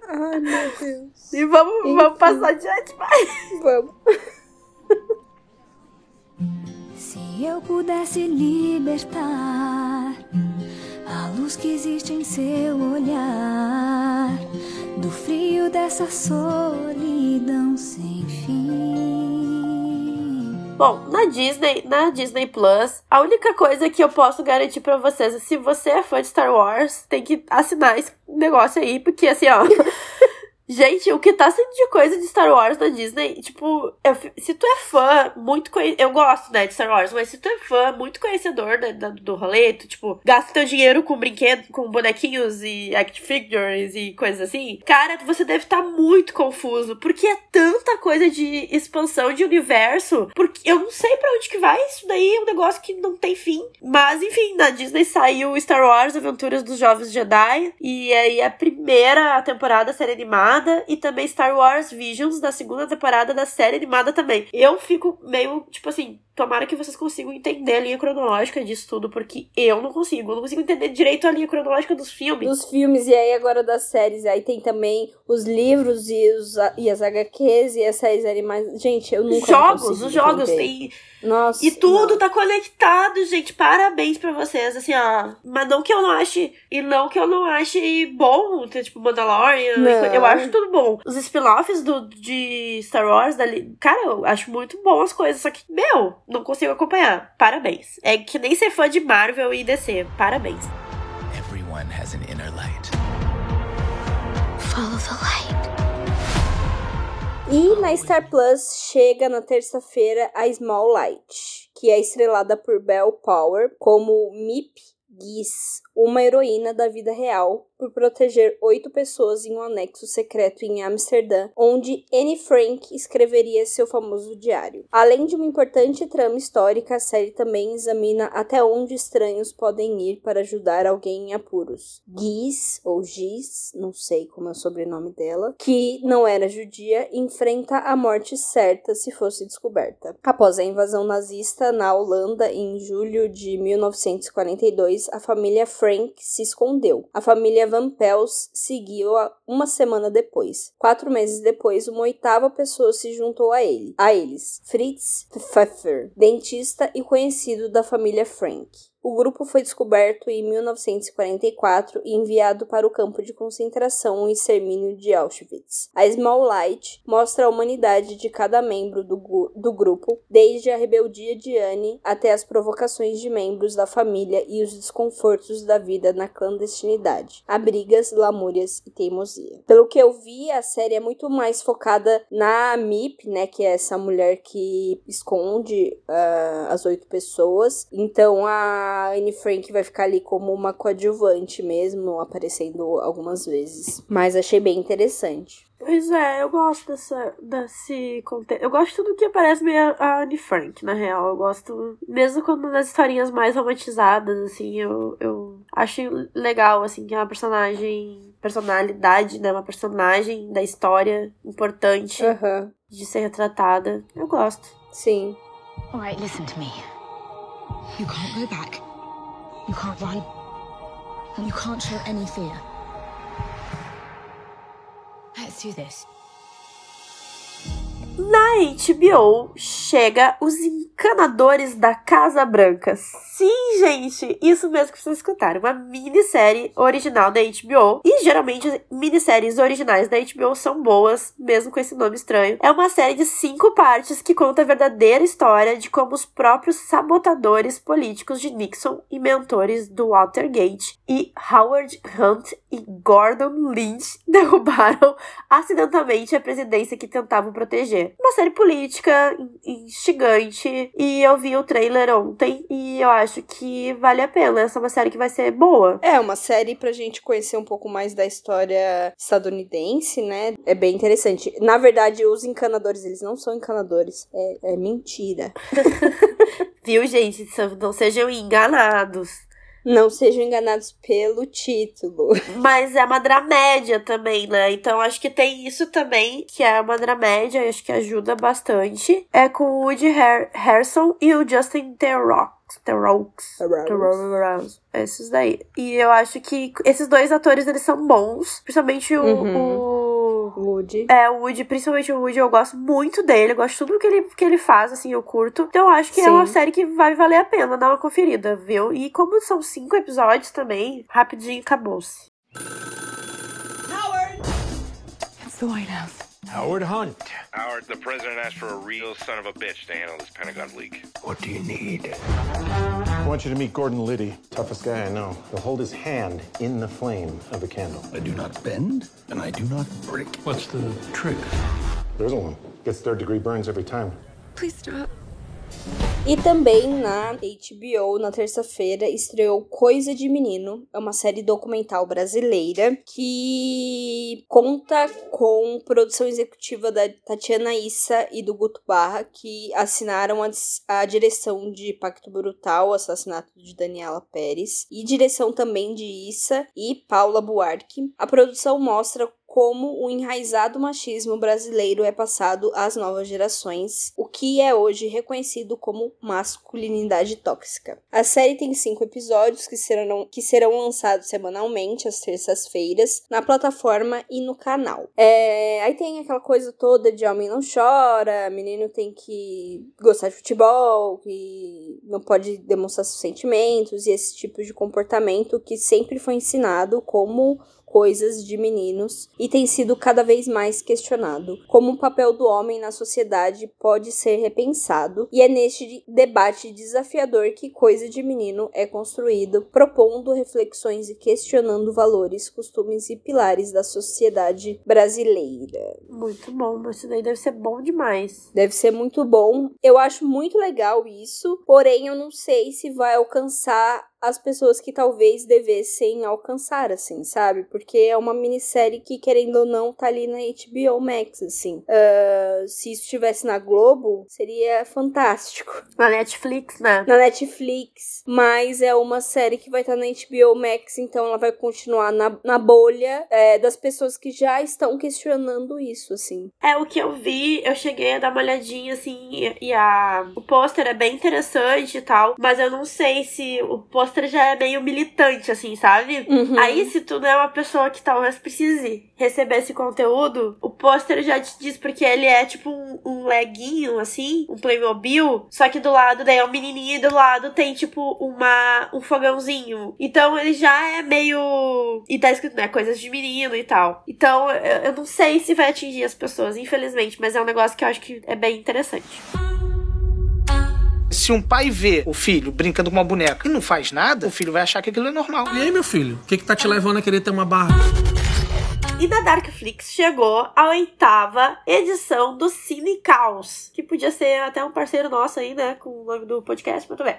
Ai, meu Deus. e vamos, vamos passar adiante, vai. Vamos. Se eu pudesse libertar a luz que existe em seu olhar, do frio dessa solidão sem fim. Bom, na Disney, na Disney Plus, a única coisa que eu posso garantir pra vocês é se você é fã de Star Wars, tem que assinar esse negócio aí, porque assim, ó. Gente, o que tá sendo de coisa de Star Wars na Disney, tipo, eu, se tu é fã, muito conhe... Eu gosto, né, de Star Wars, mas se tu é fã, muito conhecedor né, do rolê, tu, tipo, gasta teu dinheiro com brinquedos, com bonequinhos e act figures e coisas assim, cara, você deve estar tá muito confuso, porque é tanta coisa de expansão de universo, porque eu não sei para onde que vai, isso daí é um negócio que não tem fim. Mas, enfim, na Disney saiu Star Wars Aventuras dos Jovens Jedi, e aí a primeira temporada série animada, e também Star Wars Visions da segunda temporada da série animada também. Eu fico meio, tipo assim, tomara que vocês consigam entender a linha cronológica disso tudo, porque eu não consigo. Eu não consigo entender direito a linha cronológica dos filmes. Dos filmes, e aí agora das séries. Aí tem também os livros e, os, e as HQs e as séries animais. Gente, eu nunca Jogos, os jogos. Tem nossa. E tudo não. tá conectado, gente. Parabéns pra vocês, assim, ó. Mas não que eu não ache. E não que eu não ache bom ter, tipo, Mandalorian. Não. Eu acho tudo bom. Os spin-offs de Star Wars, dali, cara, eu acho muito bom as coisas. Só que, meu, não consigo acompanhar. Parabéns. É que nem ser fã de Marvel e DC. Parabéns. Everyone has an inner light. Follow the light. E na Star Plus chega na terça-feira a Small Light, que é estrelada por Bell Power como Mip Gies, uma heroína da vida real, por proteger oito pessoas em um anexo secreto em Amsterdã, onde Anne Frank escreveria seu famoso diário. Além de uma importante trama histórica, a série também examina até onde estranhos podem ir para ajudar alguém em apuros. Gies, ou Giz, não sei como é o sobrenome dela, que não era judia, enfrenta a morte certa se fosse descoberta. Após a invasão nazista na Holanda em julho de 1942, a família Frank se escondeu. A família Van Pels seguiu-a uma semana depois. Quatro meses depois, uma oitava pessoa se juntou a ele, a eles, Fritz Pfeffer, dentista e conhecido da família Frank. O grupo foi descoberto em 1944 e enviado para o campo de concentração e extermínio de Auschwitz. A Small Light mostra a humanidade de cada membro do, do grupo, desde a rebeldia de Anne até as provocações de membros da família e os desconfortos da vida na clandestinidade, abrigas, lamúrias e teimosia. Pelo que eu vi, a série é muito mais focada na MIP, né, que é essa mulher que esconde uh, as oito pessoas. Então a a Anne Frank vai ficar ali como uma coadjuvante mesmo, aparecendo algumas vezes. Mas achei bem interessante. Pois é, eu gosto dessa, desse contexto. Eu gosto de tudo que aparece meio a Anne Frank, na real. Eu gosto, mesmo quando nas historinhas mais romantizadas, assim, eu, eu acho legal, assim, que é uma personagem, personalidade, né? Uma personagem da história importante uhum. de ser retratada. Eu gosto. Sim. Alright, listen to me. You can't go back. You can't run. And you can't show any fear. Let's do this. Na HBO chega Os Encanadores da Casa Branca. Sim, gente, isso mesmo que vocês escutaram. Uma minissérie original da HBO. E geralmente minisséries originais da HBO são boas, mesmo com esse nome estranho. É uma série de cinco partes que conta a verdadeira história de como os próprios sabotadores políticos de Nixon e mentores do Watergate e Howard Hunt e Gordon Lynch derrubaram acidentalmente a presidência que tentavam proteger. Uma série política instigante e eu vi o trailer ontem e eu acho que vale a pena. Essa é uma série que vai ser boa. É, uma série pra gente conhecer um pouco mais da história estadunidense, né? É bem interessante. Na verdade, os encanadores, eles não são encanadores. É, é mentira. Viu, gente? Não sejam enganados. Não sejam enganados pelo título. Mas é uma dramédia também, né? Então acho que tem isso também, que é uma dramédia, acho que ajuda bastante. É com o Woody Harrison e o Justin Theroux. The Rocks. The Rocks. Esses daí. E eu acho que esses dois atores, eles são bons. Principalmente o... Uhum. o... Woody. É, o Woody, principalmente o Woody, eu gosto muito dele. Eu gosto de tudo que ele, que ele faz, assim, eu curto. Então eu acho que Sim. é uma série que vai valer a pena dar uma conferida, viu? E como são cinco episódios também, rapidinho acabou-se. Howard! It's the White House. Howard Hunt. Howard, the president asked for a real son of a bitch to handle this Pentagon leak. What do you need? I want you to meet Gordon Liddy, toughest guy I know. He'll hold his hand in the flame of a candle. I do not bend, and I do not break. What's the trick? There isn't one. Gets third degree burns every time. Please stop. E também na HBO, na terça-feira, estreou Coisa de Menino. É uma série documental brasileira que conta com produção executiva da Tatiana Issa e do Guto Barra, que assinaram a, a direção de Pacto Brutal, assassinato de Daniela Pérez, e direção também de Issa e Paula Buarque. A produção mostra como o enraizado machismo brasileiro é passado às novas gerações, o que é hoje reconhecido como masculinidade tóxica. A série tem cinco episódios que serão, que serão lançados semanalmente, às terças-feiras, na plataforma e no canal. É, aí tem aquela coisa toda de homem não chora, menino tem que gostar de futebol, que não pode demonstrar seus sentimentos e esse tipo de comportamento que sempre foi ensinado como coisas de meninos e tem sido cada vez mais questionado como o papel do homem na sociedade pode ser repensado e é neste debate desafiador que Coisa de Menino é construído, propondo reflexões e questionando valores, costumes e pilares da sociedade brasileira. Muito bom, mas isso daí deve ser bom demais. Deve ser muito bom. Eu acho muito legal isso, porém eu não sei se vai alcançar as pessoas que talvez devessem alcançar, assim, sabe? Porque é uma minissérie que, querendo ou não, tá ali na HBO Max, assim. Uh, se isso estivesse na Globo, seria fantástico. Na Netflix, né? Na Netflix. Mas é uma série que vai estar tá na HBO Max, então ela vai continuar na, na bolha é, das pessoas que já estão questionando isso, assim. É, o que eu vi, eu cheguei a dar uma olhadinha, assim, e, e a... o pôster é bem interessante e tal, mas eu não sei se o pôster pôster já é meio militante, assim, sabe? Uhum. Aí, se tu não é uma pessoa que talvez precise receber esse conteúdo, o pôster já te diz porque ele é tipo um, um leguinho, assim, um Playmobil, só que do lado daí é um menininho e do lado tem tipo uma um fogãozinho. Então ele já é meio. E tá escrito, né? Coisas de menino e tal. Então eu, eu não sei se vai atingir as pessoas, infelizmente, mas é um negócio que eu acho que é bem interessante se um pai vê o filho brincando com uma boneca e não faz nada, o filho vai achar que aquilo é normal. E aí, meu filho, o que, que tá te levando a querer ter uma barra? E da Darkflix chegou a oitava edição do Cine Caos, que podia ser até um parceiro nosso aí, né, com o nome do podcast, mas tudo bem.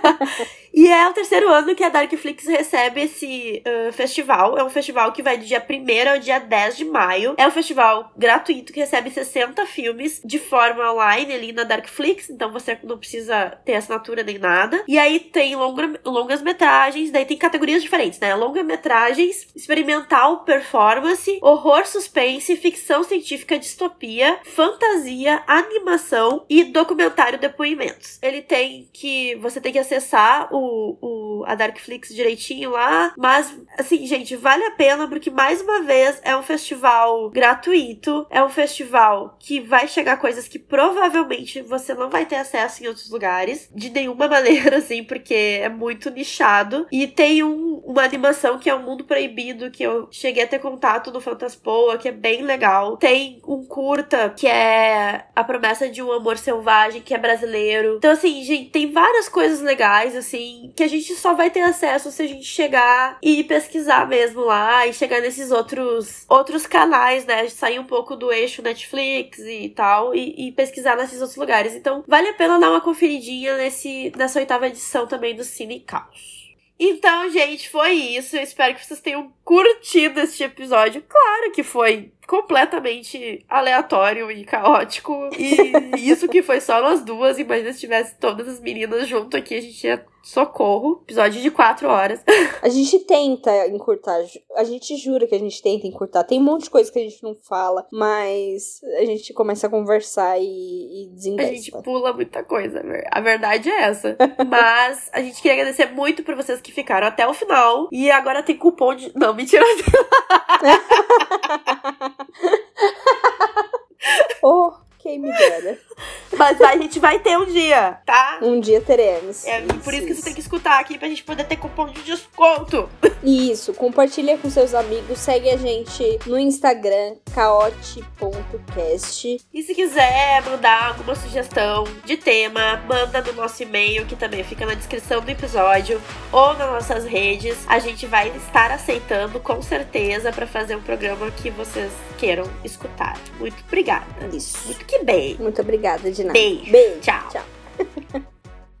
e é o terceiro ano que a Darkflix recebe esse uh, festival. É um festival que vai do dia 1 ao dia 10 de maio. É um festival gratuito que recebe 60 filmes de forma online ali na Darkflix, então você não precisa ter assinatura nem nada. E aí tem longa, longas metragens, daí tem categorias diferentes, né? Longa metragens, experimental, performance performance, horror suspense, ficção científica, distopia, fantasia, animação e documentário depoimentos. Ele tem que. Você tem que acessar o, o, a Darkflix direitinho lá. Mas, assim, gente, vale a pena porque, mais uma vez, é um festival gratuito. É um festival que vai chegar coisas que provavelmente você não vai ter acesso em outros lugares. De nenhuma maneira, assim, porque é muito nichado. E tem um, uma animação que é o Mundo Proibido, que eu cheguei a ter contato contato no Fantaspoa, que é bem legal. Tem um curta que é A Promessa de um Amor Selvagem, que é brasileiro. Então, assim, gente, tem várias coisas legais, assim, que a gente só vai ter acesso se a gente chegar e pesquisar mesmo lá e chegar nesses outros outros canais, né? Sair um pouco do eixo Netflix e tal e, e pesquisar nesses outros lugares. Então, vale a pena dar uma conferidinha nesse, nessa oitava edição também do Cine Caos. Então, gente, foi isso. Eu espero que vocês tenham curtido este episódio. Claro que foi completamente aleatório e caótico. E isso que foi só nós duas. Imagina se tivesse todas as meninas junto aqui, a gente ia socorro. Episódio de quatro horas. A gente tenta encurtar. A gente jura que a gente tenta encurtar. Tem um monte de coisa que a gente não fala, mas a gente começa a conversar e, e A gente pula muita coisa. A verdade é essa. mas a gente queria agradecer muito por vocês que ficaram até o final. E agora tem cupom de. Não, mentira. 哈哈哈哈哈！哦。Quem me dera. Mas a gente vai ter um dia, tá? Um dia teremos. É por isso que você tem que escutar aqui pra gente poder ter cupom de desconto. Isso, compartilha com seus amigos, segue a gente no Instagram, caote.cast. E se quiser mandar alguma sugestão de tema, manda no nosso e-mail, que também fica na descrição do episódio, ou nas nossas redes. A gente vai estar aceitando com certeza para fazer um programa que vocês queiram escutar. Muito obrigada. Isso. Muito que bem. Muito obrigada, Dinah. Beijo. Beijo. Tchau. Tchau.